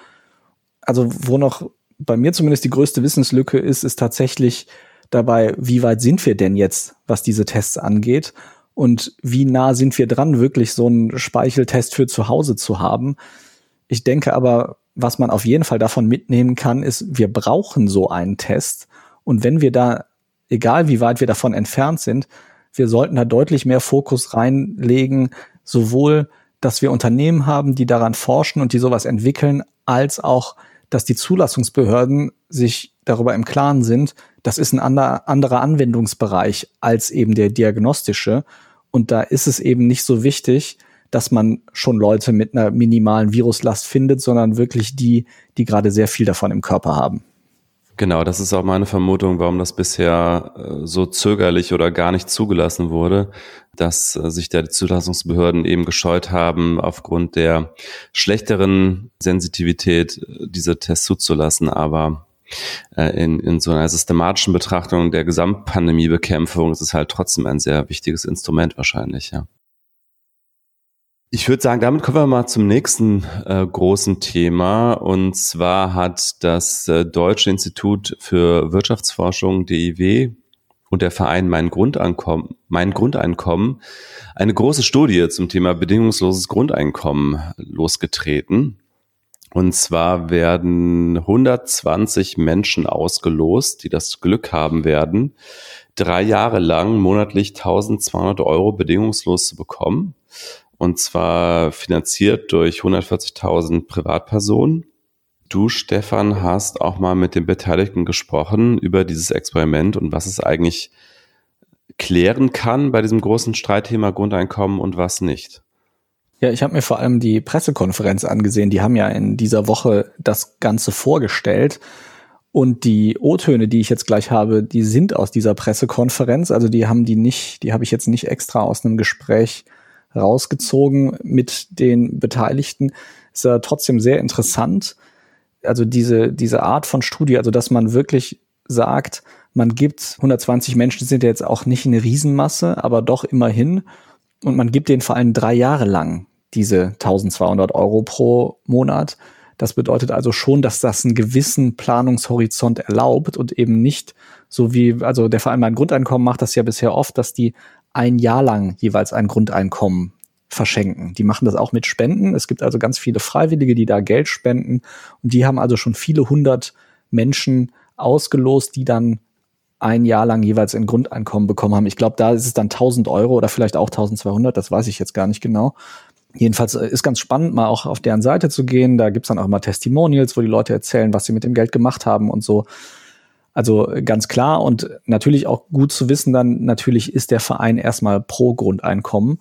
Also wo noch bei mir zumindest die größte Wissenslücke ist, ist tatsächlich dabei, wie weit sind wir denn jetzt, was diese Tests angeht? Und wie nah sind wir dran, wirklich so einen Speicheltest für zu Hause zu haben? Ich denke aber, was man auf jeden Fall davon mitnehmen kann, ist, wir brauchen so einen Test. Und wenn wir da, egal wie weit wir davon entfernt sind, wir sollten da deutlich mehr Fokus reinlegen, sowohl, dass wir Unternehmen haben, die daran forschen und die sowas entwickeln, als auch, dass die Zulassungsbehörden sich darüber im Klaren sind, das ist ein ander, anderer Anwendungsbereich als eben der diagnostische. Und da ist es eben nicht so wichtig, dass man schon Leute mit einer minimalen Viruslast findet, sondern wirklich die, die gerade sehr viel davon im Körper haben. Genau, das ist auch meine Vermutung, warum das bisher äh, so zögerlich oder gar nicht zugelassen wurde, dass äh, sich der Zulassungsbehörden eben gescheut haben, aufgrund der schlechteren Sensitivität äh, diese Tests zuzulassen. Aber in, in so einer systematischen Betrachtung der Gesamtpandemiebekämpfung ist es halt trotzdem ein sehr wichtiges Instrument wahrscheinlich, ja. Ich würde sagen, damit kommen wir mal zum nächsten äh, großen Thema. Und zwar hat das äh, Deutsche Institut für Wirtschaftsforschung, DIW, und der Verein Mein Grundeinkommen, mein Grundeinkommen eine große Studie zum Thema bedingungsloses Grundeinkommen losgetreten. Und zwar werden 120 Menschen ausgelost, die das Glück haben werden, drei Jahre lang monatlich 1200 Euro bedingungslos zu bekommen. Und zwar finanziert durch 140.000 Privatpersonen. Du, Stefan, hast auch mal mit den Beteiligten gesprochen über dieses Experiment und was es eigentlich klären kann bei diesem großen Streitthema Grundeinkommen und was nicht. Ja, ich habe mir vor allem die Pressekonferenz angesehen. Die haben ja in dieser Woche das Ganze vorgestellt. Und die O-Töne, die ich jetzt gleich habe, die sind aus dieser Pressekonferenz. Also die haben die nicht, die habe ich jetzt nicht extra aus einem Gespräch rausgezogen mit den Beteiligten. Ist ja trotzdem sehr interessant. Also diese, diese Art von Studie, also dass man wirklich sagt, man gibt 120 Menschen, sind ja jetzt auch nicht eine Riesenmasse, aber doch immerhin. Und man gibt denen vor allem drei Jahre lang diese 1200 Euro pro Monat. Das bedeutet also schon, dass das einen gewissen Planungshorizont erlaubt und eben nicht so wie, also der Verein Mein Grundeinkommen macht das ja bisher oft, dass die ein Jahr lang jeweils ein Grundeinkommen verschenken. Die machen das auch mit Spenden. Es gibt also ganz viele Freiwillige, die da Geld spenden. Und die haben also schon viele hundert Menschen ausgelost, die dann ein Jahr lang jeweils ein Grundeinkommen bekommen haben. Ich glaube, da ist es dann 1000 Euro oder vielleicht auch 1200, das weiß ich jetzt gar nicht genau. Jedenfalls äh, ist ganz spannend, mal auch auf deren Seite zu gehen. Da gibt's dann auch immer Testimonials, wo die Leute erzählen, was sie mit dem Geld gemacht haben und so. Also ganz klar und natürlich auch gut zu wissen, dann natürlich ist der Verein erstmal pro Grundeinkommen.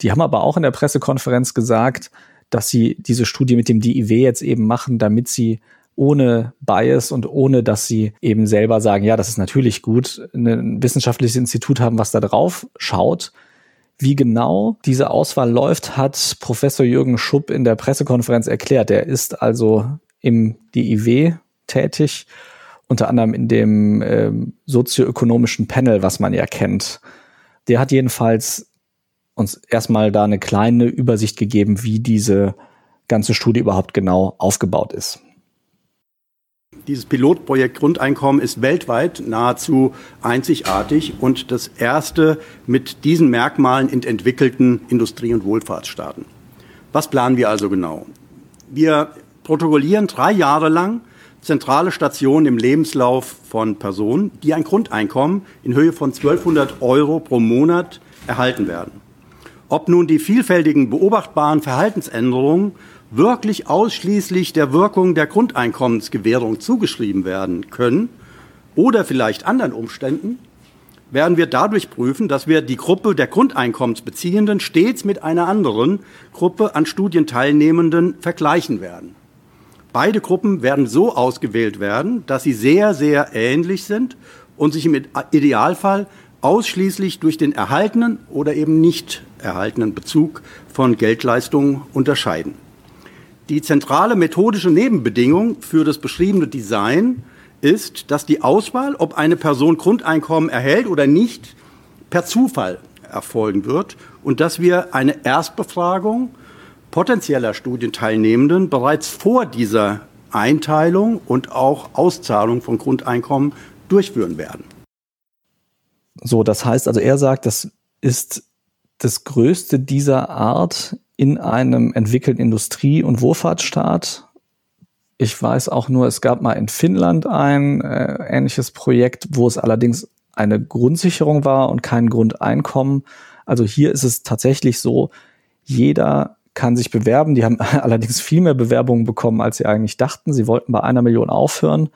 Die haben aber auch in der Pressekonferenz gesagt, dass sie diese Studie mit dem DIW jetzt eben machen, damit sie ohne Bias und ohne, dass sie eben selber sagen, ja, das ist natürlich gut, ein wissenschaftliches Institut haben, was da drauf schaut. Wie genau diese Auswahl läuft, hat Professor Jürgen Schupp in der Pressekonferenz erklärt. Er ist also im DIW tätig unter anderem in dem ähm, sozioökonomischen Panel, was man ja kennt. Der hat jedenfalls uns erstmal da eine kleine Übersicht gegeben, wie diese ganze Studie überhaupt genau aufgebaut ist. Dieses Pilotprojekt Grundeinkommen ist weltweit nahezu einzigartig und das erste mit diesen Merkmalen in entwickelten Industrie- und Wohlfahrtsstaaten. Was planen wir also genau? Wir protokollieren drei Jahre lang zentrale Stationen im Lebenslauf von Personen, die ein Grundeinkommen in Höhe von 1200 Euro pro Monat erhalten werden. Ob nun die vielfältigen beobachtbaren Verhaltensänderungen wirklich ausschließlich der Wirkung der Grundeinkommensgewährung zugeschrieben werden können oder vielleicht anderen Umständen, werden wir dadurch prüfen, dass wir die Gruppe der Grundeinkommensbeziehenden stets mit einer anderen Gruppe an Studienteilnehmenden vergleichen werden. Beide Gruppen werden so ausgewählt werden, dass sie sehr, sehr ähnlich sind und sich im Idealfall ausschließlich durch den erhaltenen oder eben nicht erhaltenen Bezug von Geldleistungen unterscheiden. Die zentrale methodische Nebenbedingung für das beschriebene Design ist, dass die Auswahl, ob eine Person Grundeinkommen erhält oder nicht, per Zufall erfolgen wird und dass wir eine Erstbefragung potenzieller Studienteilnehmenden bereits vor dieser Einteilung und auch Auszahlung von Grundeinkommen durchführen werden. So, das heißt also, er sagt, das ist das größte dieser Art in einem entwickelten Industrie- und Wohlfahrtsstaat. Ich weiß auch nur, es gab mal in Finnland ein äh, ähnliches Projekt, wo es allerdings eine Grundsicherung war und kein Grundeinkommen. Also hier ist es tatsächlich so, jeder kann sich bewerben. Die haben allerdings viel mehr Bewerbungen bekommen, als sie eigentlich dachten. Sie wollten bei einer Million aufhören,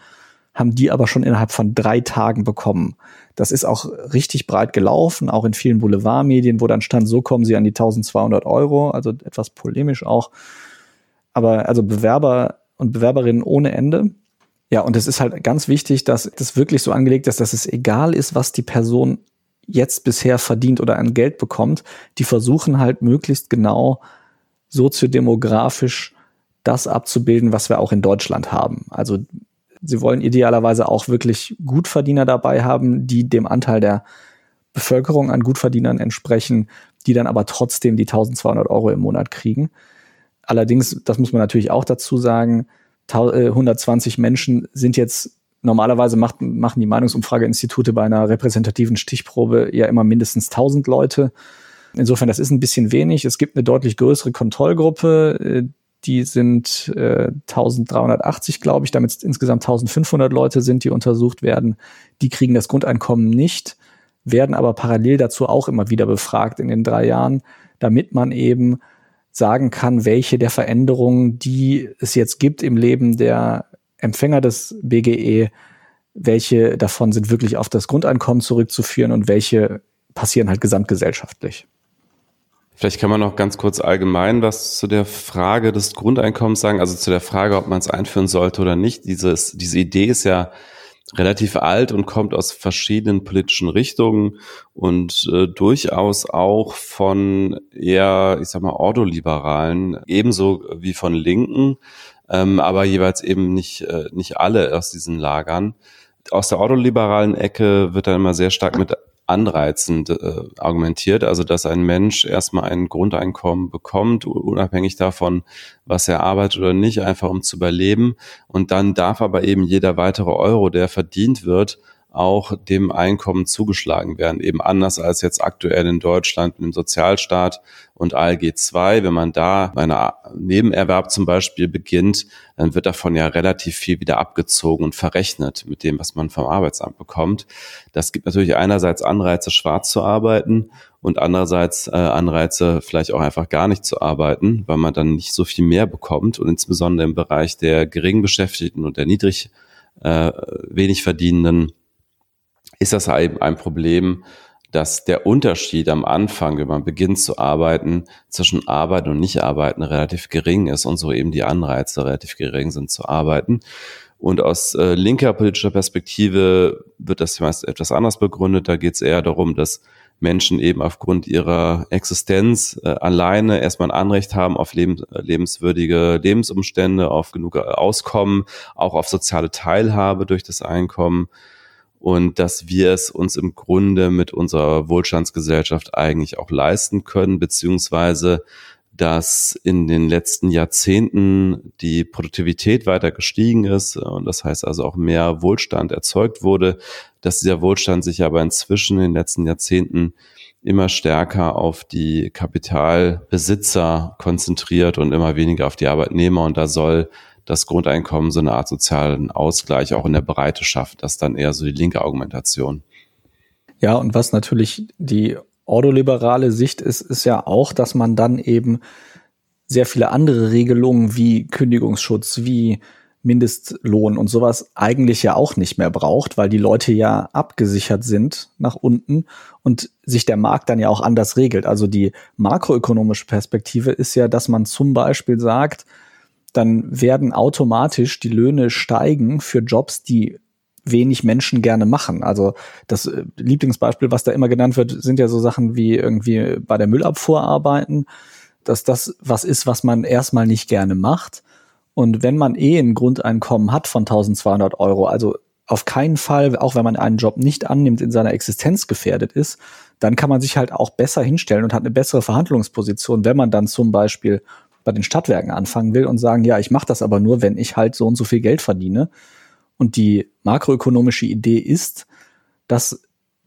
haben die aber schon innerhalb von drei Tagen bekommen. Das ist auch richtig breit gelaufen, auch in vielen Boulevardmedien, wo dann stand, so kommen sie an die 1200 Euro, also etwas polemisch auch. Aber also Bewerber und Bewerberinnen ohne Ende. Ja, und es ist halt ganz wichtig, dass das wirklich so angelegt ist, dass es egal ist, was die Person jetzt bisher verdient oder an Geld bekommt. Die versuchen halt möglichst genau soziodemografisch das abzubilden, was wir auch in Deutschland haben. Also sie wollen idealerweise auch wirklich Gutverdiener dabei haben, die dem Anteil der Bevölkerung an Gutverdienern entsprechen, die dann aber trotzdem die 1200 Euro im Monat kriegen. Allerdings, das muss man natürlich auch dazu sagen, 120 äh, Menschen sind jetzt normalerweise macht, machen die Meinungsumfrageinstitute bei einer repräsentativen Stichprobe ja immer mindestens 1000 Leute. Insofern, das ist ein bisschen wenig. Es gibt eine deutlich größere Kontrollgruppe. Äh, die sind äh, 1380, glaube ich, damit insgesamt 1500 Leute sind, die untersucht werden. Die kriegen das Grundeinkommen nicht, werden aber parallel dazu auch immer wieder befragt in den drei Jahren, damit man eben sagen kann, welche der Veränderungen, die es jetzt gibt im Leben der Empfänger des BGE, welche davon sind wirklich auf das Grundeinkommen zurückzuführen und welche passieren halt gesamtgesellschaftlich. Vielleicht kann man noch ganz kurz allgemein was zu der Frage des Grundeinkommens sagen, also zu der Frage, ob man es einführen sollte oder nicht. Dieses, diese Idee ist ja relativ alt und kommt aus verschiedenen politischen Richtungen und äh, durchaus auch von eher, ich sag mal, ordoliberalen, ebenso wie von Linken, ähm, aber jeweils eben nicht, äh, nicht alle aus diesen Lagern. Aus der ordoliberalen Ecke wird dann immer sehr stark mit anreizend äh, argumentiert, also dass ein Mensch erstmal ein Grundeinkommen bekommt, unabhängig davon, was er arbeitet oder nicht, einfach um zu überleben. Und dann darf aber eben jeder weitere Euro, der verdient wird, auch dem Einkommen zugeschlagen werden. Eben anders als jetzt aktuell in Deutschland im Sozialstaat und ALG 2. Wenn man da einen Nebenerwerb zum Beispiel beginnt, dann wird davon ja relativ viel wieder abgezogen und verrechnet mit dem, was man vom Arbeitsamt bekommt. Das gibt natürlich einerseits Anreize, schwarz zu arbeiten und andererseits äh, Anreize, vielleicht auch einfach gar nicht zu arbeiten, weil man dann nicht so viel mehr bekommt und insbesondere im Bereich der Geringbeschäftigten und der niedrig äh, wenig Verdienenden, ist das eben ein Problem, dass der Unterschied am Anfang, wenn man beginnt zu arbeiten, zwischen Arbeiten und Nicht-Arbeiten relativ gering ist und so eben die Anreize relativ gering sind zu arbeiten. Und aus äh, linker politischer Perspektive wird das meist etwas anders begründet. Da geht es eher darum, dass Menschen eben aufgrund ihrer Existenz äh, alleine erstmal ein Anrecht haben auf leben, äh, lebenswürdige Lebensumstände, auf genug Auskommen, auch auf soziale Teilhabe durch das Einkommen und dass wir es uns im Grunde mit unserer Wohlstandsgesellschaft eigentlich auch leisten können, beziehungsweise dass in den letzten Jahrzehnten die Produktivität weiter gestiegen ist und das heißt also auch mehr Wohlstand erzeugt wurde, dass dieser Wohlstand sich aber inzwischen in den letzten Jahrzehnten immer stärker auf die Kapitalbesitzer konzentriert und immer weniger auf die Arbeitnehmer. Und da soll das Grundeinkommen so eine Art sozialen Ausgleich auch in der Breite schafft. Das ist dann eher so die linke Argumentation. Ja, und was natürlich die ordoliberale Sicht ist, ist ja auch, dass man dann eben sehr viele andere Regelungen wie Kündigungsschutz, wie Mindestlohn und sowas eigentlich ja auch nicht mehr braucht, weil die Leute ja abgesichert sind nach unten und sich der Markt dann ja auch anders regelt. Also die makroökonomische Perspektive ist ja, dass man zum Beispiel sagt, dann werden automatisch die Löhne steigen für Jobs, die wenig Menschen gerne machen. Also das äh, Lieblingsbeispiel, was da immer genannt wird, sind ja so Sachen wie irgendwie bei der Müllabfuhr arbeiten, dass das was ist, was man erstmal nicht gerne macht. Und wenn man eh ein Grundeinkommen hat von 1200 Euro, also auf keinen Fall, auch wenn man einen Job nicht annimmt, in seiner Existenz gefährdet ist, dann kann man sich halt auch besser hinstellen und hat eine bessere Verhandlungsposition, wenn man dann zum Beispiel bei den Stadtwerken anfangen will und sagen, ja, ich mache das aber nur, wenn ich halt so und so viel Geld verdiene. Und die makroökonomische Idee ist, dass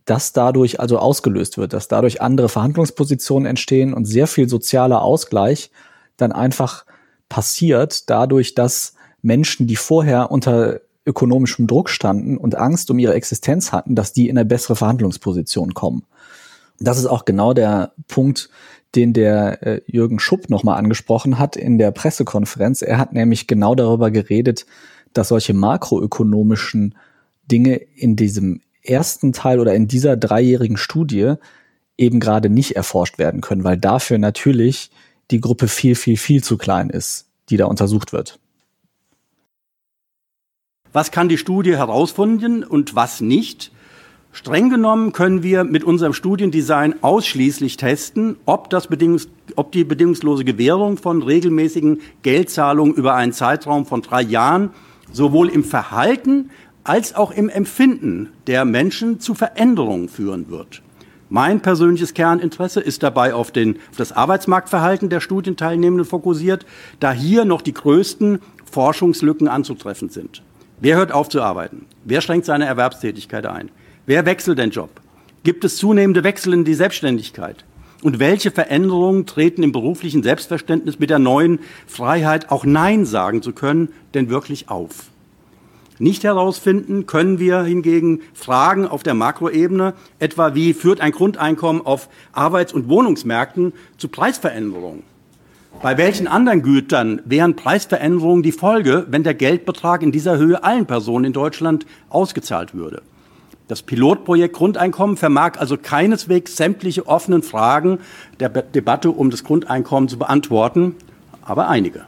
das dadurch also ausgelöst wird, dass dadurch andere Verhandlungspositionen entstehen und sehr viel sozialer Ausgleich dann einfach passiert, dadurch, dass Menschen, die vorher unter ökonomischem Druck standen und Angst um ihre Existenz hatten, dass die in eine bessere Verhandlungsposition kommen. Das ist auch genau der Punkt, den der äh, Jürgen Schupp nochmal angesprochen hat in der Pressekonferenz. Er hat nämlich genau darüber geredet, dass solche makroökonomischen Dinge in diesem ersten Teil oder in dieser dreijährigen Studie eben gerade nicht erforscht werden können, weil dafür natürlich die Gruppe viel, viel, viel zu klein ist, die da untersucht wird. Was kann die Studie herausfinden und was nicht? Streng genommen können wir mit unserem Studiendesign ausschließlich testen, ob, das Bedingungs ob die bedingungslose Gewährung von regelmäßigen Geldzahlungen über einen Zeitraum von drei Jahren sowohl im Verhalten als auch im Empfinden der Menschen zu Veränderungen führen wird. Mein persönliches Kerninteresse ist dabei auf, den, auf das Arbeitsmarktverhalten der Studienteilnehmenden fokussiert, da hier noch die größten Forschungslücken anzutreffen sind. Wer hört auf zu arbeiten? Wer schränkt seine Erwerbstätigkeit ein? Wer wechselt den Job? Gibt es zunehmende Wechsel in die Selbstständigkeit? Und welche Veränderungen treten im beruflichen Selbstverständnis mit der neuen Freiheit, auch Nein sagen zu können, denn wirklich auf? Nicht herausfinden können wir hingegen Fragen auf der Makroebene, etwa wie führt ein Grundeinkommen auf Arbeits- und Wohnungsmärkten zu Preisveränderungen? Bei welchen anderen Gütern wären Preisveränderungen die Folge, wenn der Geldbetrag in dieser Höhe allen Personen in Deutschland ausgezahlt würde? Das Pilotprojekt Grundeinkommen vermag also keineswegs sämtliche offenen Fragen der Debatte um das Grundeinkommen zu beantworten, aber einige.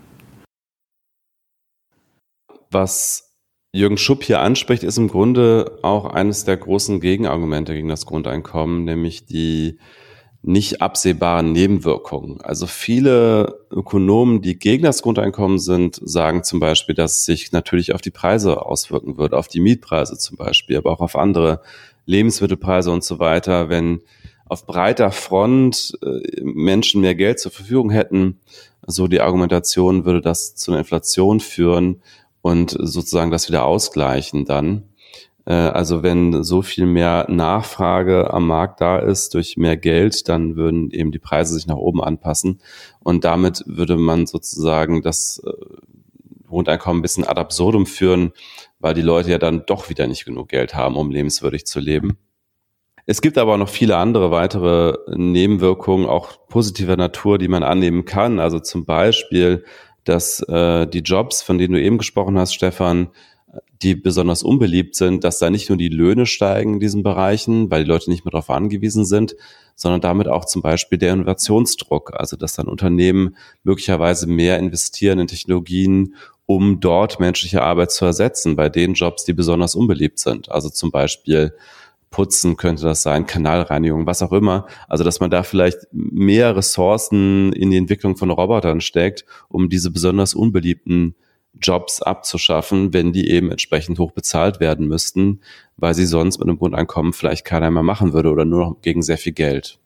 Was Jürgen Schupp hier anspricht, ist im Grunde auch eines der großen Gegenargumente gegen das Grundeinkommen, nämlich die nicht absehbaren Nebenwirkungen. Also viele Ökonomen, die gegen das Grundeinkommen sind, sagen zum Beispiel, dass es sich natürlich auf die Preise auswirken wird, auf die Mietpreise zum Beispiel, aber auch auf andere Lebensmittelpreise und so weiter. Wenn auf breiter Front äh, Menschen mehr Geld zur Verfügung hätten, so die Argumentation würde das zu einer Inflation führen und sozusagen das wieder ausgleichen dann. Äh, also wenn so viel mehr Nachfrage am Markt da ist durch mehr Geld, dann würden eben die Preise sich nach oben anpassen und damit würde man sozusagen das äh, Grundeinkommen ein bisschen ad absurdum führen, weil die Leute ja dann doch wieder nicht genug Geld haben, um lebenswürdig zu leben. Es gibt aber auch noch viele andere weitere Nebenwirkungen, auch positiver Natur, die man annehmen kann. Also zum Beispiel, dass äh, die Jobs, von denen du eben gesprochen hast, Stefan, die besonders unbeliebt sind, dass da nicht nur die Löhne steigen in diesen Bereichen, weil die Leute nicht mehr darauf angewiesen sind, sondern damit auch zum Beispiel der Innovationsdruck, also dass dann Unternehmen möglicherweise mehr investieren in Technologien, um dort menschliche Arbeit zu ersetzen bei den Jobs, die besonders unbeliebt sind. Also zum Beispiel Putzen könnte das sein, Kanalreinigung, was auch immer. Also dass man da vielleicht mehr Ressourcen in die Entwicklung von Robotern steckt, um diese besonders unbeliebten Jobs abzuschaffen, wenn die eben entsprechend hoch bezahlt werden müssten, weil sie sonst mit einem Grundeinkommen vielleicht keiner mehr machen würde oder nur noch gegen sehr viel Geld.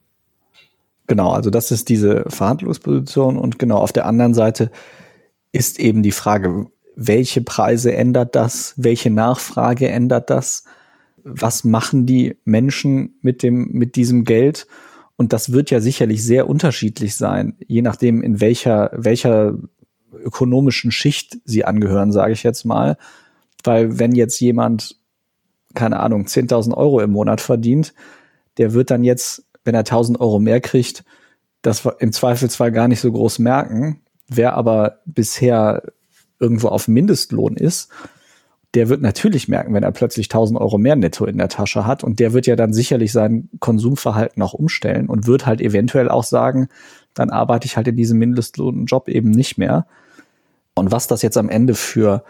Genau, also das ist diese Verhandlungsposition. Und genau auf der anderen Seite ist eben die Frage, welche Preise ändert das, welche Nachfrage ändert das, was machen die Menschen mit dem mit diesem Geld? Und das wird ja sicherlich sehr unterschiedlich sein, je nachdem in welcher welcher ökonomischen Schicht sie angehören, sage ich jetzt mal. Weil wenn jetzt jemand, keine Ahnung, 10.000 Euro im Monat verdient, der wird dann jetzt, wenn er 1.000 Euro mehr kriegt, das im Zweifelsfall gar nicht so groß merken. Wer aber bisher irgendwo auf Mindestlohn ist, der wird natürlich merken, wenn er plötzlich 1000 Euro mehr netto in der Tasche hat. Und der wird ja dann sicherlich sein Konsumverhalten auch umstellen und wird halt eventuell auch sagen, dann arbeite ich halt in diesem Mindestlohnjob eben nicht mehr. Und was das jetzt am Ende für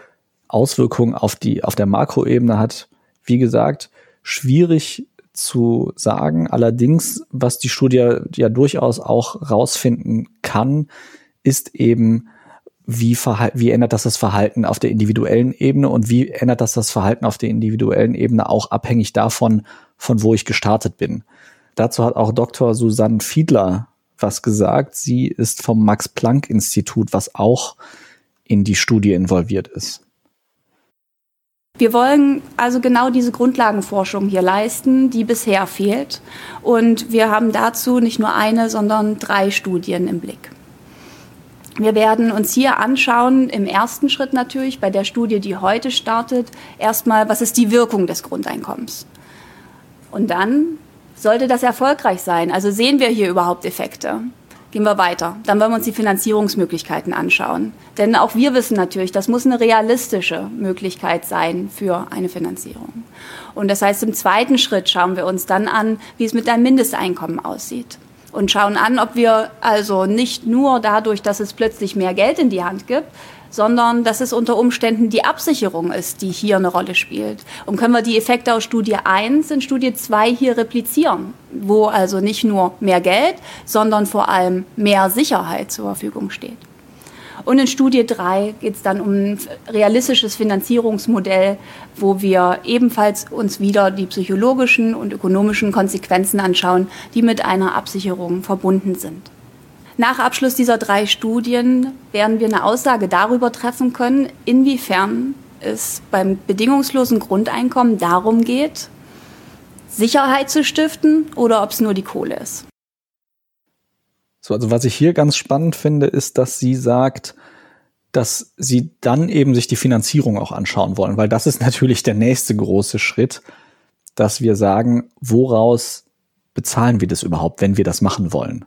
Auswirkungen auf die, auf der Makroebene hat, wie gesagt, schwierig zu sagen. Allerdings, was die Studie ja durchaus auch rausfinden kann, ist eben, wie, wie ändert das das Verhalten auf der individuellen Ebene und wie ändert das das Verhalten auf der individuellen Ebene auch abhängig davon, von wo ich gestartet bin. Dazu hat auch Dr. Susanne Fiedler was gesagt. Sie ist vom Max-Planck-Institut, was auch in die Studie involviert ist. Wir wollen also genau diese Grundlagenforschung hier leisten, die bisher fehlt. Und wir haben dazu nicht nur eine, sondern drei Studien im Blick. Wir werden uns hier anschauen, im ersten Schritt natürlich, bei der Studie, die heute startet, erstmal, was ist die Wirkung des Grundeinkommens? Und dann sollte das erfolgreich sein. Also sehen wir hier überhaupt Effekte? Gehen wir weiter. Dann wollen wir uns die Finanzierungsmöglichkeiten anschauen. Denn auch wir wissen natürlich, das muss eine realistische Möglichkeit sein für eine Finanzierung. Und das heißt, im zweiten Schritt schauen wir uns dann an, wie es mit einem Mindesteinkommen aussieht und schauen an, ob wir also nicht nur dadurch, dass es plötzlich mehr Geld in die Hand gibt, sondern dass es unter Umständen die Absicherung ist, die hier eine Rolle spielt. Und können wir die Effekte aus Studie 1 in Studie 2 hier replizieren, wo also nicht nur mehr Geld, sondern vor allem mehr Sicherheit zur Verfügung steht. Und in Studie 3 geht es dann um ein realistisches Finanzierungsmodell, wo wir ebenfalls uns wieder die psychologischen und ökonomischen Konsequenzen anschauen, die mit einer Absicherung verbunden sind. Nach Abschluss dieser drei Studien werden wir eine Aussage darüber treffen können, inwiefern es beim bedingungslosen Grundeinkommen darum geht, Sicherheit zu stiften oder ob es nur die Kohle ist. So, also was ich hier ganz spannend finde, ist, dass sie sagt, dass sie dann eben sich die Finanzierung auch anschauen wollen, weil das ist natürlich der nächste große Schritt, dass wir sagen, woraus bezahlen wir das überhaupt, wenn wir das machen wollen?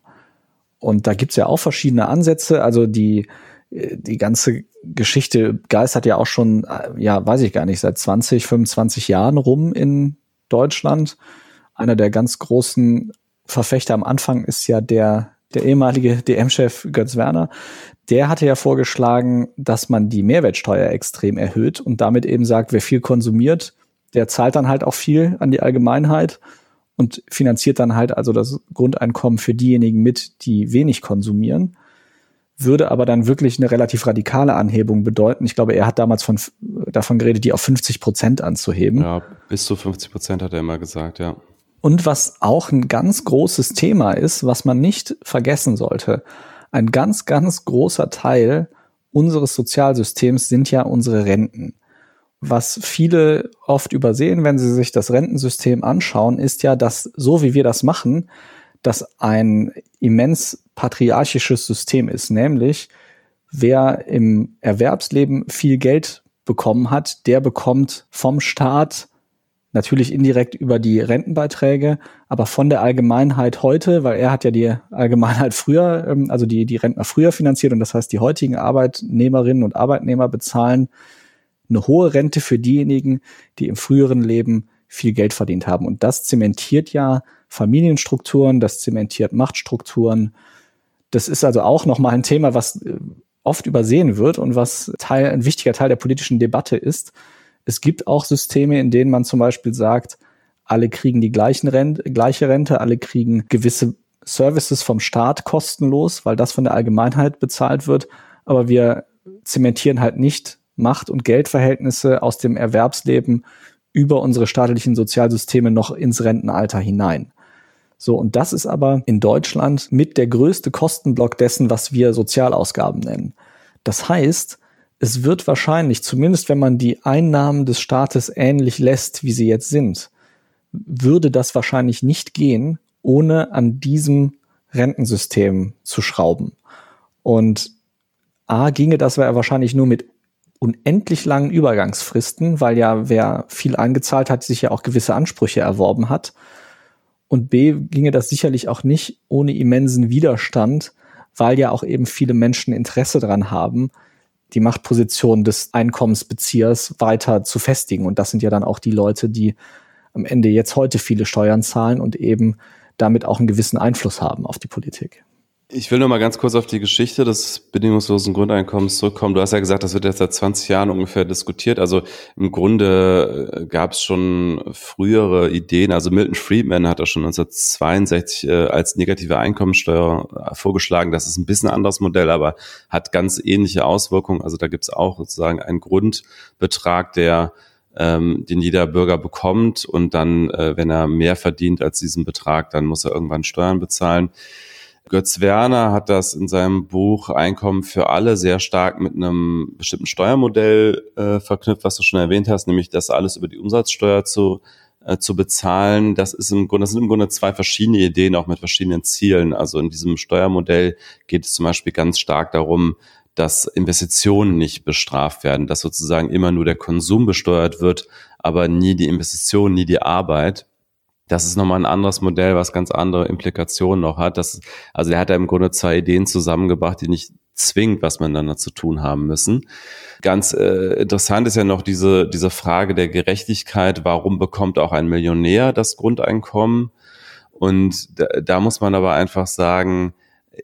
Und da gibt's ja auch verschiedene Ansätze. Also die, die ganze Geschichte geistert ja auch schon, ja, weiß ich gar nicht, seit 20, 25 Jahren rum in Deutschland. Einer der ganz großen Verfechter am Anfang ist ja der der ehemalige DM-Chef Götz Werner, der hatte ja vorgeschlagen, dass man die Mehrwertsteuer extrem erhöht und damit eben sagt, wer viel konsumiert, der zahlt dann halt auch viel an die Allgemeinheit und finanziert dann halt also das Grundeinkommen für diejenigen mit, die wenig konsumieren. Würde aber dann wirklich eine relativ radikale Anhebung bedeuten. Ich glaube, er hat damals von, davon geredet, die auf 50 Prozent anzuheben. Ja, bis zu 50 Prozent hat er immer gesagt, ja. Und was auch ein ganz großes Thema ist, was man nicht vergessen sollte. Ein ganz, ganz großer Teil unseres Sozialsystems sind ja unsere Renten. Was viele oft übersehen, wenn sie sich das Rentensystem anschauen, ist ja, dass so wie wir das machen, das ein immens patriarchisches System ist, nämlich wer im Erwerbsleben viel Geld bekommen hat, der bekommt vom Staat natürlich indirekt über die Rentenbeiträge, aber von der Allgemeinheit heute, weil er hat ja die Allgemeinheit früher, ähm, also die, die Rentner früher finanziert und das heißt, die heutigen Arbeitnehmerinnen und Arbeitnehmer bezahlen eine hohe Rente für diejenigen, die im früheren Leben viel Geld verdient haben. Und das zementiert ja Familienstrukturen, das zementiert Machtstrukturen. Das ist also auch nochmal ein Thema, was äh, oft übersehen wird und was Teil, ein wichtiger Teil der politischen Debatte ist. Es gibt auch Systeme, in denen man zum Beispiel sagt, alle kriegen die gleichen Rente, gleiche Rente, alle kriegen gewisse Services vom Staat kostenlos, weil das von der Allgemeinheit bezahlt wird. Aber wir zementieren halt nicht Macht- und Geldverhältnisse aus dem Erwerbsleben über unsere staatlichen Sozialsysteme noch ins Rentenalter hinein. So, und das ist aber in Deutschland mit der größte Kostenblock dessen, was wir Sozialausgaben nennen. Das heißt, es wird wahrscheinlich, zumindest wenn man die Einnahmen des Staates ähnlich lässt, wie sie jetzt sind, würde das wahrscheinlich nicht gehen, ohne an diesem Rentensystem zu schrauben. Und A, ginge das wahrscheinlich nur mit unendlich langen Übergangsfristen, weil ja wer viel eingezahlt hat, sich ja auch gewisse Ansprüche erworben hat. Und B ginge das sicherlich auch nicht ohne immensen Widerstand, weil ja auch eben viele Menschen Interesse daran haben, die Machtposition des Einkommensbeziehers weiter zu festigen. Und das sind ja dann auch die Leute, die am Ende jetzt heute viele Steuern zahlen und eben damit auch einen gewissen Einfluss haben auf die Politik. Ich will nur mal ganz kurz auf die Geschichte des bedingungslosen Grundeinkommens zurückkommen. Du hast ja gesagt, das wird jetzt seit 20 Jahren ungefähr diskutiert. Also im Grunde äh, gab es schon frühere Ideen. Also Milton Friedman hat das schon 1962 äh, als negative Einkommensteuer äh, vorgeschlagen. Das ist ein bisschen ein anderes Modell, aber hat ganz ähnliche Auswirkungen. Also da gibt es auch sozusagen einen Grundbetrag, der ähm, den jeder Bürger bekommt und dann, wenn er mehr verdient als diesen Betrag, dann muss er irgendwann Steuern bezahlen. Götz Werner hat das in seinem Buch Einkommen für alle sehr stark mit einem bestimmten Steuermodell äh, verknüpft, was du schon erwähnt hast, nämlich das alles über die Umsatzsteuer zu äh, zu bezahlen. Das ist im Grunde, das sind im Grunde zwei verschiedene Ideen, auch mit verschiedenen Zielen. Also in diesem Steuermodell geht es zum Beispiel ganz stark darum, dass Investitionen nicht bestraft werden, dass sozusagen immer nur der Konsum besteuert wird, aber nie die Investition, nie die Arbeit. Das ist nochmal ein anderes Modell, was ganz andere Implikationen noch hat. Das, also er hat ja im Grunde zwei Ideen zusammengebracht, die nicht zwingend was miteinander zu tun haben müssen. Ganz äh, interessant ist ja noch diese, diese Frage der Gerechtigkeit. Warum bekommt auch ein Millionär das Grundeinkommen? Und da, da muss man aber einfach sagen,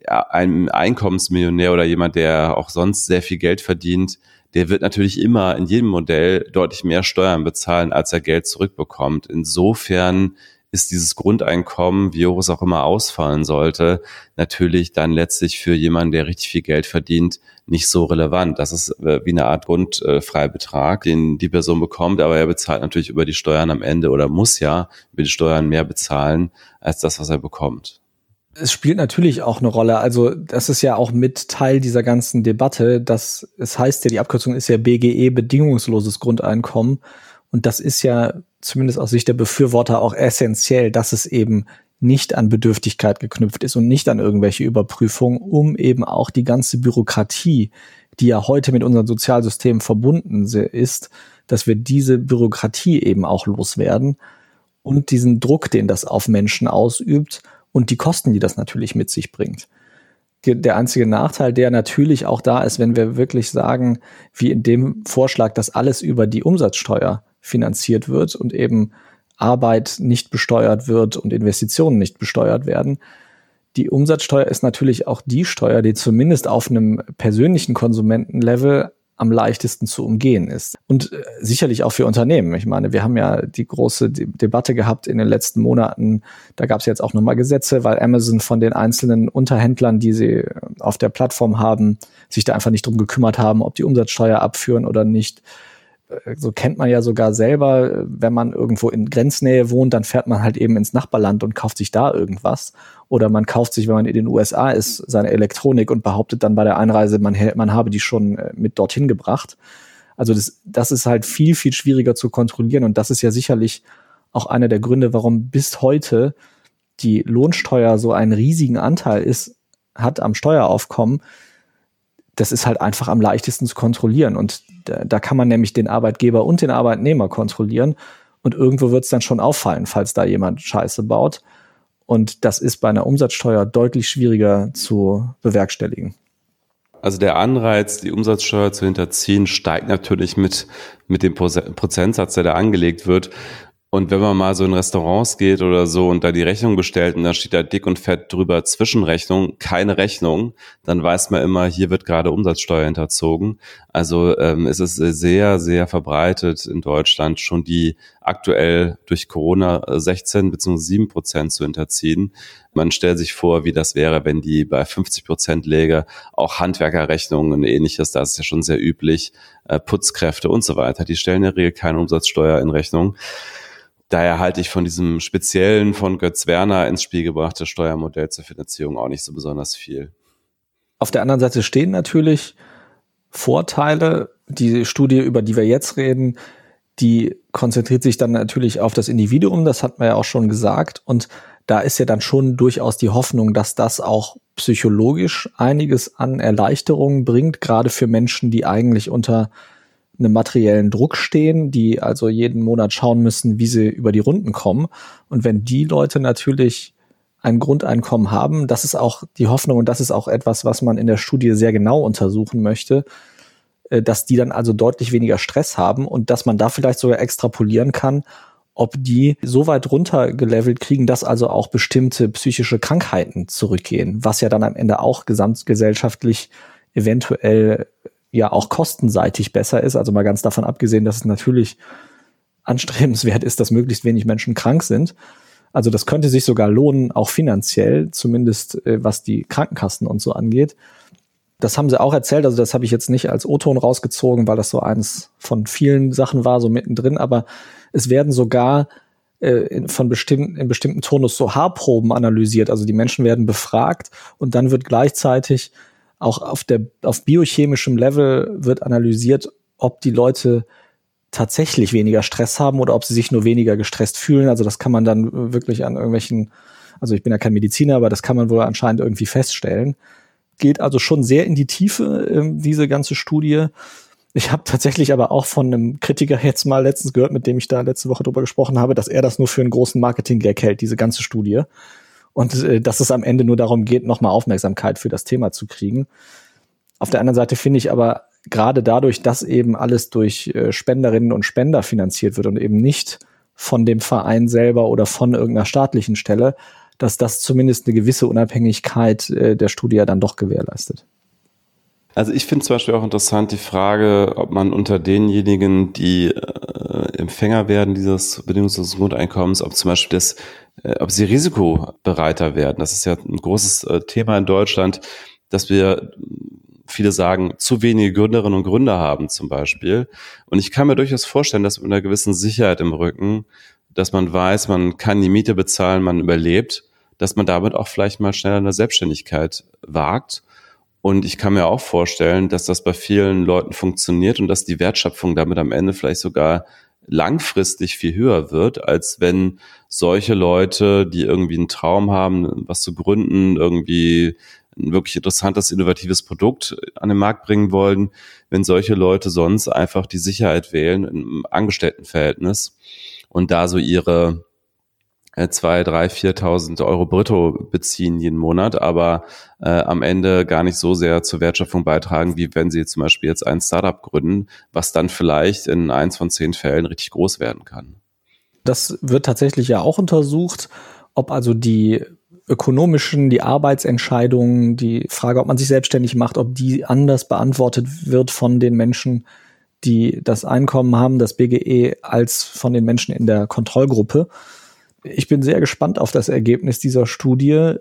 ein Einkommensmillionär oder jemand, der auch sonst sehr viel Geld verdient, der wird natürlich immer in jedem Modell deutlich mehr Steuern bezahlen, als er Geld zurückbekommt. Insofern ist dieses Grundeinkommen, wie hoch es auch immer ausfallen sollte, natürlich dann letztlich für jemanden, der richtig viel Geld verdient, nicht so relevant. Das ist äh, wie eine Art Grundfreibetrag, den die Person bekommt, aber er bezahlt natürlich über die Steuern am Ende oder muss ja über die Steuern mehr bezahlen als das, was er bekommt. Es spielt natürlich auch eine Rolle. Also das ist ja auch mit Teil dieser ganzen Debatte. dass es heißt ja, die Abkürzung ist ja BGE, bedingungsloses Grundeinkommen. Und das ist ja zumindest aus Sicht der Befürworter auch essentiell, dass es eben nicht an Bedürftigkeit geknüpft ist und nicht an irgendwelche Überprüfungen, um eben auch die ganze Bürokratie, die ja heute mit unserem Sozialsystem verbunden ist, dass wir diese Bürokratie eben auch loswerden und diesen Druck, den das auf Menschen ausübt und die Kosten, die das natürlich mit sich bringt. Der einzige Nachteil, der natürlich auch da ist, wenn wir wirklich sagen, wie in dem Vorschlag, dass alles über die Umsatzsteuer finanziert wird und eben Arbeit nicht besteuert wird und Investitionen nicht besteuert werden. Die Umsatzsteuer ist natürlich auch die Steuer, die zumindest auf einem persönlichen Konsumentenlevel am leichtesten zu umgehen ist. Und äh, sicherlich auch für Unternehmen. Ich meine, wir haben ja die große De Debatte gehabt in den letzten Monaten. Da gab es jetzt auch nochmal Gesetze, weil Amazon von den einzelnen Unterhändlern, die sie auf der Plattform haben, sich da einfach nicht drum gekümmert haben, ob die Umsatzsteuer abführen oder nicht so kennt man ja sogar selber, wenn man irgendwo in Grenznähe wohnt, dann fährt man halt eben ins Nachbarland und kauft sich da irgendwas. Oder man kauft sich, wenn man in den USA ist, seine Elektronik und behauptet dann bei der Einreise, man, man habe die schon äh, mit dorthin gebracht. Also das, das ist halt viel, viel schwieriger zu kontrollieren. Und das ist ja sicherlich auch einer der Gründe, warum bis heute die Lohnsteuer so einen riesigen Anteil ist, hat am Steueraufkommen, das ist halt einfach am leichtesten zu kontrollieren. Und da, da kann man nämlich den Arbeitgeber und den Arbeitnehmer kontrollieren. Und irgendwo wird es dann schon auffallen, falls da jemand Scheiße baut. Und das ist bei einer Umsatzsteuer deutlich schwieriger zu bewerkstelligen. Also der Anreiz, die Umsatzsteuer zu hinterziehen, steigt natürlich mit, mit dem Prozentsatz, der da angelegt wird. Und wenn man mal so in Restaurants geht oder so und da die Rechnung bestellt und da steht da dick und fett drüber Zwischenrechnung, keine Rechnung, dann weiß man immer, hier wird gerade Umsatzsteuer hinterzogen. Also ähm, es ist sehr, sehr verbreitet in Deutschland schon die aktuell durch Corona 16 bzw. 7 Prozent zu hinterziehen. Man stellt sich vor, wie das wäre, wenn die bei 50 Prozent läge, auch Handwerkerrechnungen und ähnliches, das ist ja schon sehr üblich, äh, Putzkräfte und so weiter, die stellen in der Regel keine Umsatzsteuer in Rechnung daher halte ich von diesem speziellen, von Götz Werner ins Spiel gebrachte Steuermodell zur Finanzierung auch nicht so besonders viel. Auf der anderen Seite stehen natürlich Vorteile. Die Studie, über die wir jetzt reden, die konzentriert sich dann natürlich auf das Individuum, das hat man ja auch schon gesagt. Und da ist ja dann schon durchaus die Hoffnung, dass das auch psychologisch einiges an Erleichterungen bringt, gerade für Menschen, die eigentlich unter einem materiellen Druck stehen, die also jeden Monat schauen müssen, wie sie über die Runden kommen. Und wenn die Leute natürlich ein Grundeinkommen haben, das ist auch die Hoffnung und das ist auch etwas, was man in der Studie sehr genau untersuchen möchte, äh, dass die dann also deutlich weniger Stress haben und dass man da vielleicht sogar extrapolieren kann, ob die so weit runtergelevelt kriegen, dass also auch bestimmte psychische Krankheiten zurückgehen, was ja dann am Ende auch gesamtgesellschaftlich eventuell ja auch kostenseitig besser ist. Also mal ganz davon abgesehen, dass es natürlich anstrebenswert ist, dass möglichst wenig Menschen krank sind. Also das könnte sich sogar lohnen, auch finanziell, zumindest äh, was die Krankenkassen und so angeht. Das haben sie auch erzählt, also das habe ich jetzt nicht als O-Ton rausgezogen, weil das so eins von vielen Sachen war, so mittendrin, aber es werden sogar äh, von bestimmten, in bestimmten Tonus so Haarproben analysiert. Also die Menschen werden befragt und dann wird gleichzeitig auch auf der, auf biochemischem Level wird analysiert, ob die Leute tatsächlich weniger Stress haben oder ob sie sich nur weniger gestresst fühlen. Also das kann man dann wirklich an irgendwelchen, also ich bin ja kein Mediziner, aber das kann man wohl anscheinend irgendwie feststellen. Geht also schon sehr in die Tiefe, äh, diese ganze Studie. Ich habe tatsächlich aber auch von einem Kritiker jetzt mal letztens gehört, mit dem ich da letzte Woche drüber gesprochen habe, dass er das nur für einen großen Marketing-Gag hält, diese ganze Studie und äh, dass es am Ende nur darum geht, nochmal Aufmerksamkeit für das Thema zu kriegen. Auf der anderen Seite finde ich aber gerade dadurch, dass eben alles durch äh, Spenderinnen und Spender finanziert wird und eben nicht von dem Verein selber oder von irgendeiner staatlichen Stelle, dass das zumindest eine gewisse Unabhängigkeit äh, der Studie dann doch gewährleistet. Also ich finde zum Beispiel auch interessant die Frage, ob man unter denjenigen, die äh, Empfänger werden dieses bedingungslosen Grundeinkommens, ob zum Beispiel das, ob sie risikobereiter werden. Das ist ja ein großes äh, Thema in Deutschland, dass wir viele sagen, zu wenige Gründerinnen und Gründer haben zum Beispiel. Und ich kann mir durchaus vorstellen, dass mit einer gewissen Sicherheit im Rücken, dass man weiß, man kann die Miete bezahlen, man überlebt, dass man damit auch vielleicht mal schneller eine Selbstständigkeit wagt und ich kann mir auch vorstellen, dass das bei vielen Leuten funktioniert und dass die Wertschöpfung damit am Ende vielleicht sogar langfristig viel höher wird, als wenn solche Leute, die irgendwie einen Traum haben, was zu gründen, irgendwie ein wirklich interessantes, innovatives Produkt an den Markt bringen wollen, wenn solche Leute sonst einfach die Sicherheit wählen im Angestelltenverhältnis und da so ihre zwei, drei, viertausend Euro brutto beziehen jeden Monat, aber äh, am Ende gar nicht so sehr zur Wertschöpfung beitragen, wie wenn sie zum Beispiel jetzt ein Startup gründen, was dann vielleicht in eins von zehn Fällen richtig groß werden kann. Das wird tatsächlich ja auch untersucht, ob also die ökonomischen, die Arbeitsentscheidungen, die Frage, ob man sich selbstständig macht, ob die anders beantwortet wird von den Menschen, die das Einkommen haben, das BGE, als von den Menschen in der Kontrollgruppe ich bin sehr gespannt auf das Ergebnis dieser Studie.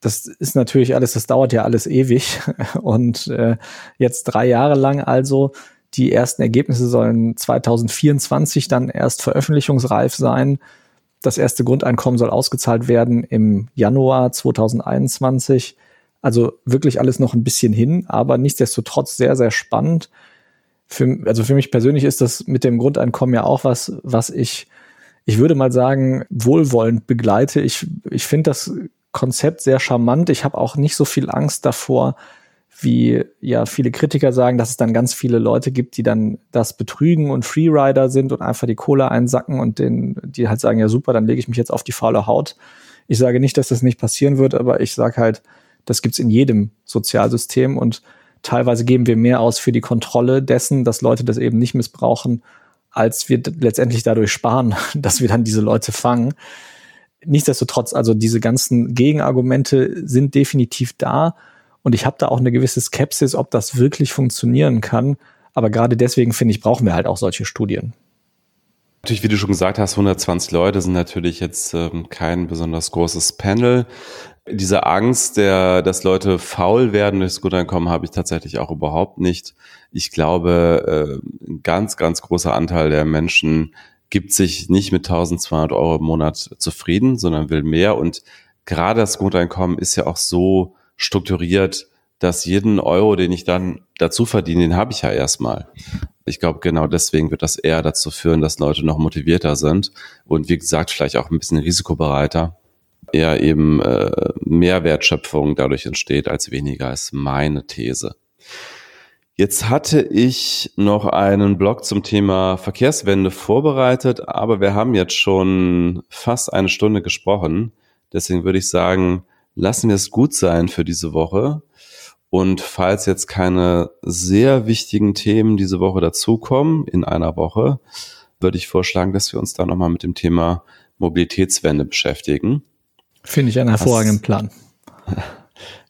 Das ist natürlich alles, das dauert ja alles ewig. Und äh, jetzt drei Jahre lang also. Die ersten Ergebnisse sollen 2024 dann erst veröffentlichungsreif sein. Das erste Grundeinkommen soll ausgezahlt werden im Januar 2021. Also wirklich alles noch ein bisschen hin, aber nichtsdestotrotz sehr, sehr spannend. Für, also für mich persönlich ist das mit dem Grundeinkommen ja auch was, was ich ich würde mal sagen, wohlwollend begleite. Ich, ich finde das Konzept sehr charmant. Ich habe auch nicht so viel Angst davor, wie ja viele Kritiker sagen, dass es dann ganz viele Leute gibt, die dann das betrügen und Freerider sind und einfach die Kohle einsacken und den, die halt sagen, ja super, dann lege ich mich jetzt auf die faule Haut. Ich sage nicht, dass das nicht passieren wird, aber ich sage halt, das gibt's in jedem Sozialsystem und Teilweise geben wir mehr aus für die Kontrolle dessen, dass Leute das eben nicht missbrauchen, als wir letztendlich dadurch sparen, dass wir dann diese Leute fangen. Nichtsdestotrotz, also diese ganzen Gegenargumente sind definitiv da und ich habe da auch eine gewisse Skepsis, ob das wirklich funktionieren kann. Aber gerade deswegen finde ich, brauchen wir halt auch solche Studien. Natürlich, wie du schon gesagt hast, 120 Leute sind natürlich jetzt ähm, kein besonders großes Panel. Diese Angst, der, dass Leute faul werden durchs Grundeinkommen, habe ich tatsächlich auch überhaupt nicht. Ich glaube, äh, ein ganz, ganz großer Anteil der Menschen gibt sich nicht mit 1200 Euro im Monat zufrieden, sondern will mehr. Und gerade das Grundeinkommen ist ja auch so strukturiert, dass jeden Euro, den ich dann dazu verdiene, den habe ich ja erstmal. Ich glaube, genau deswegen wird das eher dazu führen, dass Leute noch motivierter sind und wie gesagt, vielleicht auch ein bisschen risikobereiter. Eher eben äh, mehr Wertschöpfung dadurch entsteht als weniger, ist meine These. Jetzt hatte ich noch einen Blog zum Thema Verkehrswende vorbereitet, aber wir haben jetzt schon fast eine Stunde gesprochen. Deswegen würde ich sagen, lassen wir es gut sein für diese Woche. Und falls jetzt keine sehr wichtigen Themen diese Woche dazukommen, in einer Woche, würde ich vorschlagen, dass wir uns da nochmal mit dem Thema Mobilitätswende beschäftigen. Finde ich einen hervorragenden hast, Plan.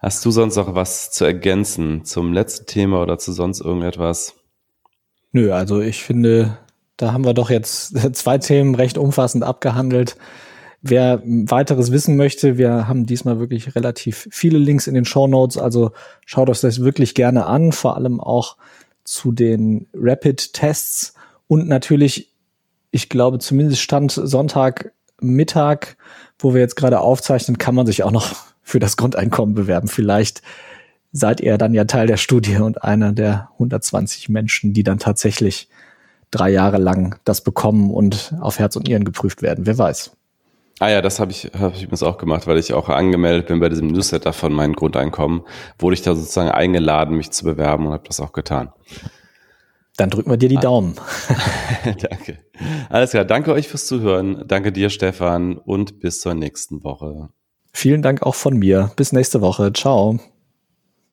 Hast du sonst noch was zu ergänzen zum letzten Thema oder zu sonst irgendetwas? Nö, also ich finde, da haben wir doch jetzt zwei Themen recht umfassend abgehandelt. Wer weiteres wissen möchte, wir haben diesmal wirklich relativ viele Links in den Show Notes, also schaut euch das wirklich gerne an, vor allem auch zu den Rapid-Tests und natürlich, ich glaube, zumindest Stand Sonntagmittag, wo wir jetzt gerade aufzeichnen, kann man sich auch noch für das Grundeinkommen bewerben. Vielleicht seid ihr dann ja Teil der Studie und einer der 120 Menschen, die dann tatsächlich drei Jahre lang das bekommen und auf Herz und Nieren geprüft werden. Wer weiß. Ah ja, das habe ich, hab ich übrigens auch gemacht, weil ich auch angemeldet bin bei diesem Newsletter von meinem Grundeinkommen. Wurde ich da sozusagen eingeladen, mich zu bewerben und habe das auch getan. Dann drücken wir dir die ah. Daumen. danke. Alles klar, danke euch fürs Zuhören. Danke dir, Stefan, und bis zur nächsten Woche. Vielen Dank auch von mir. Bis nächste Woche. Ciao.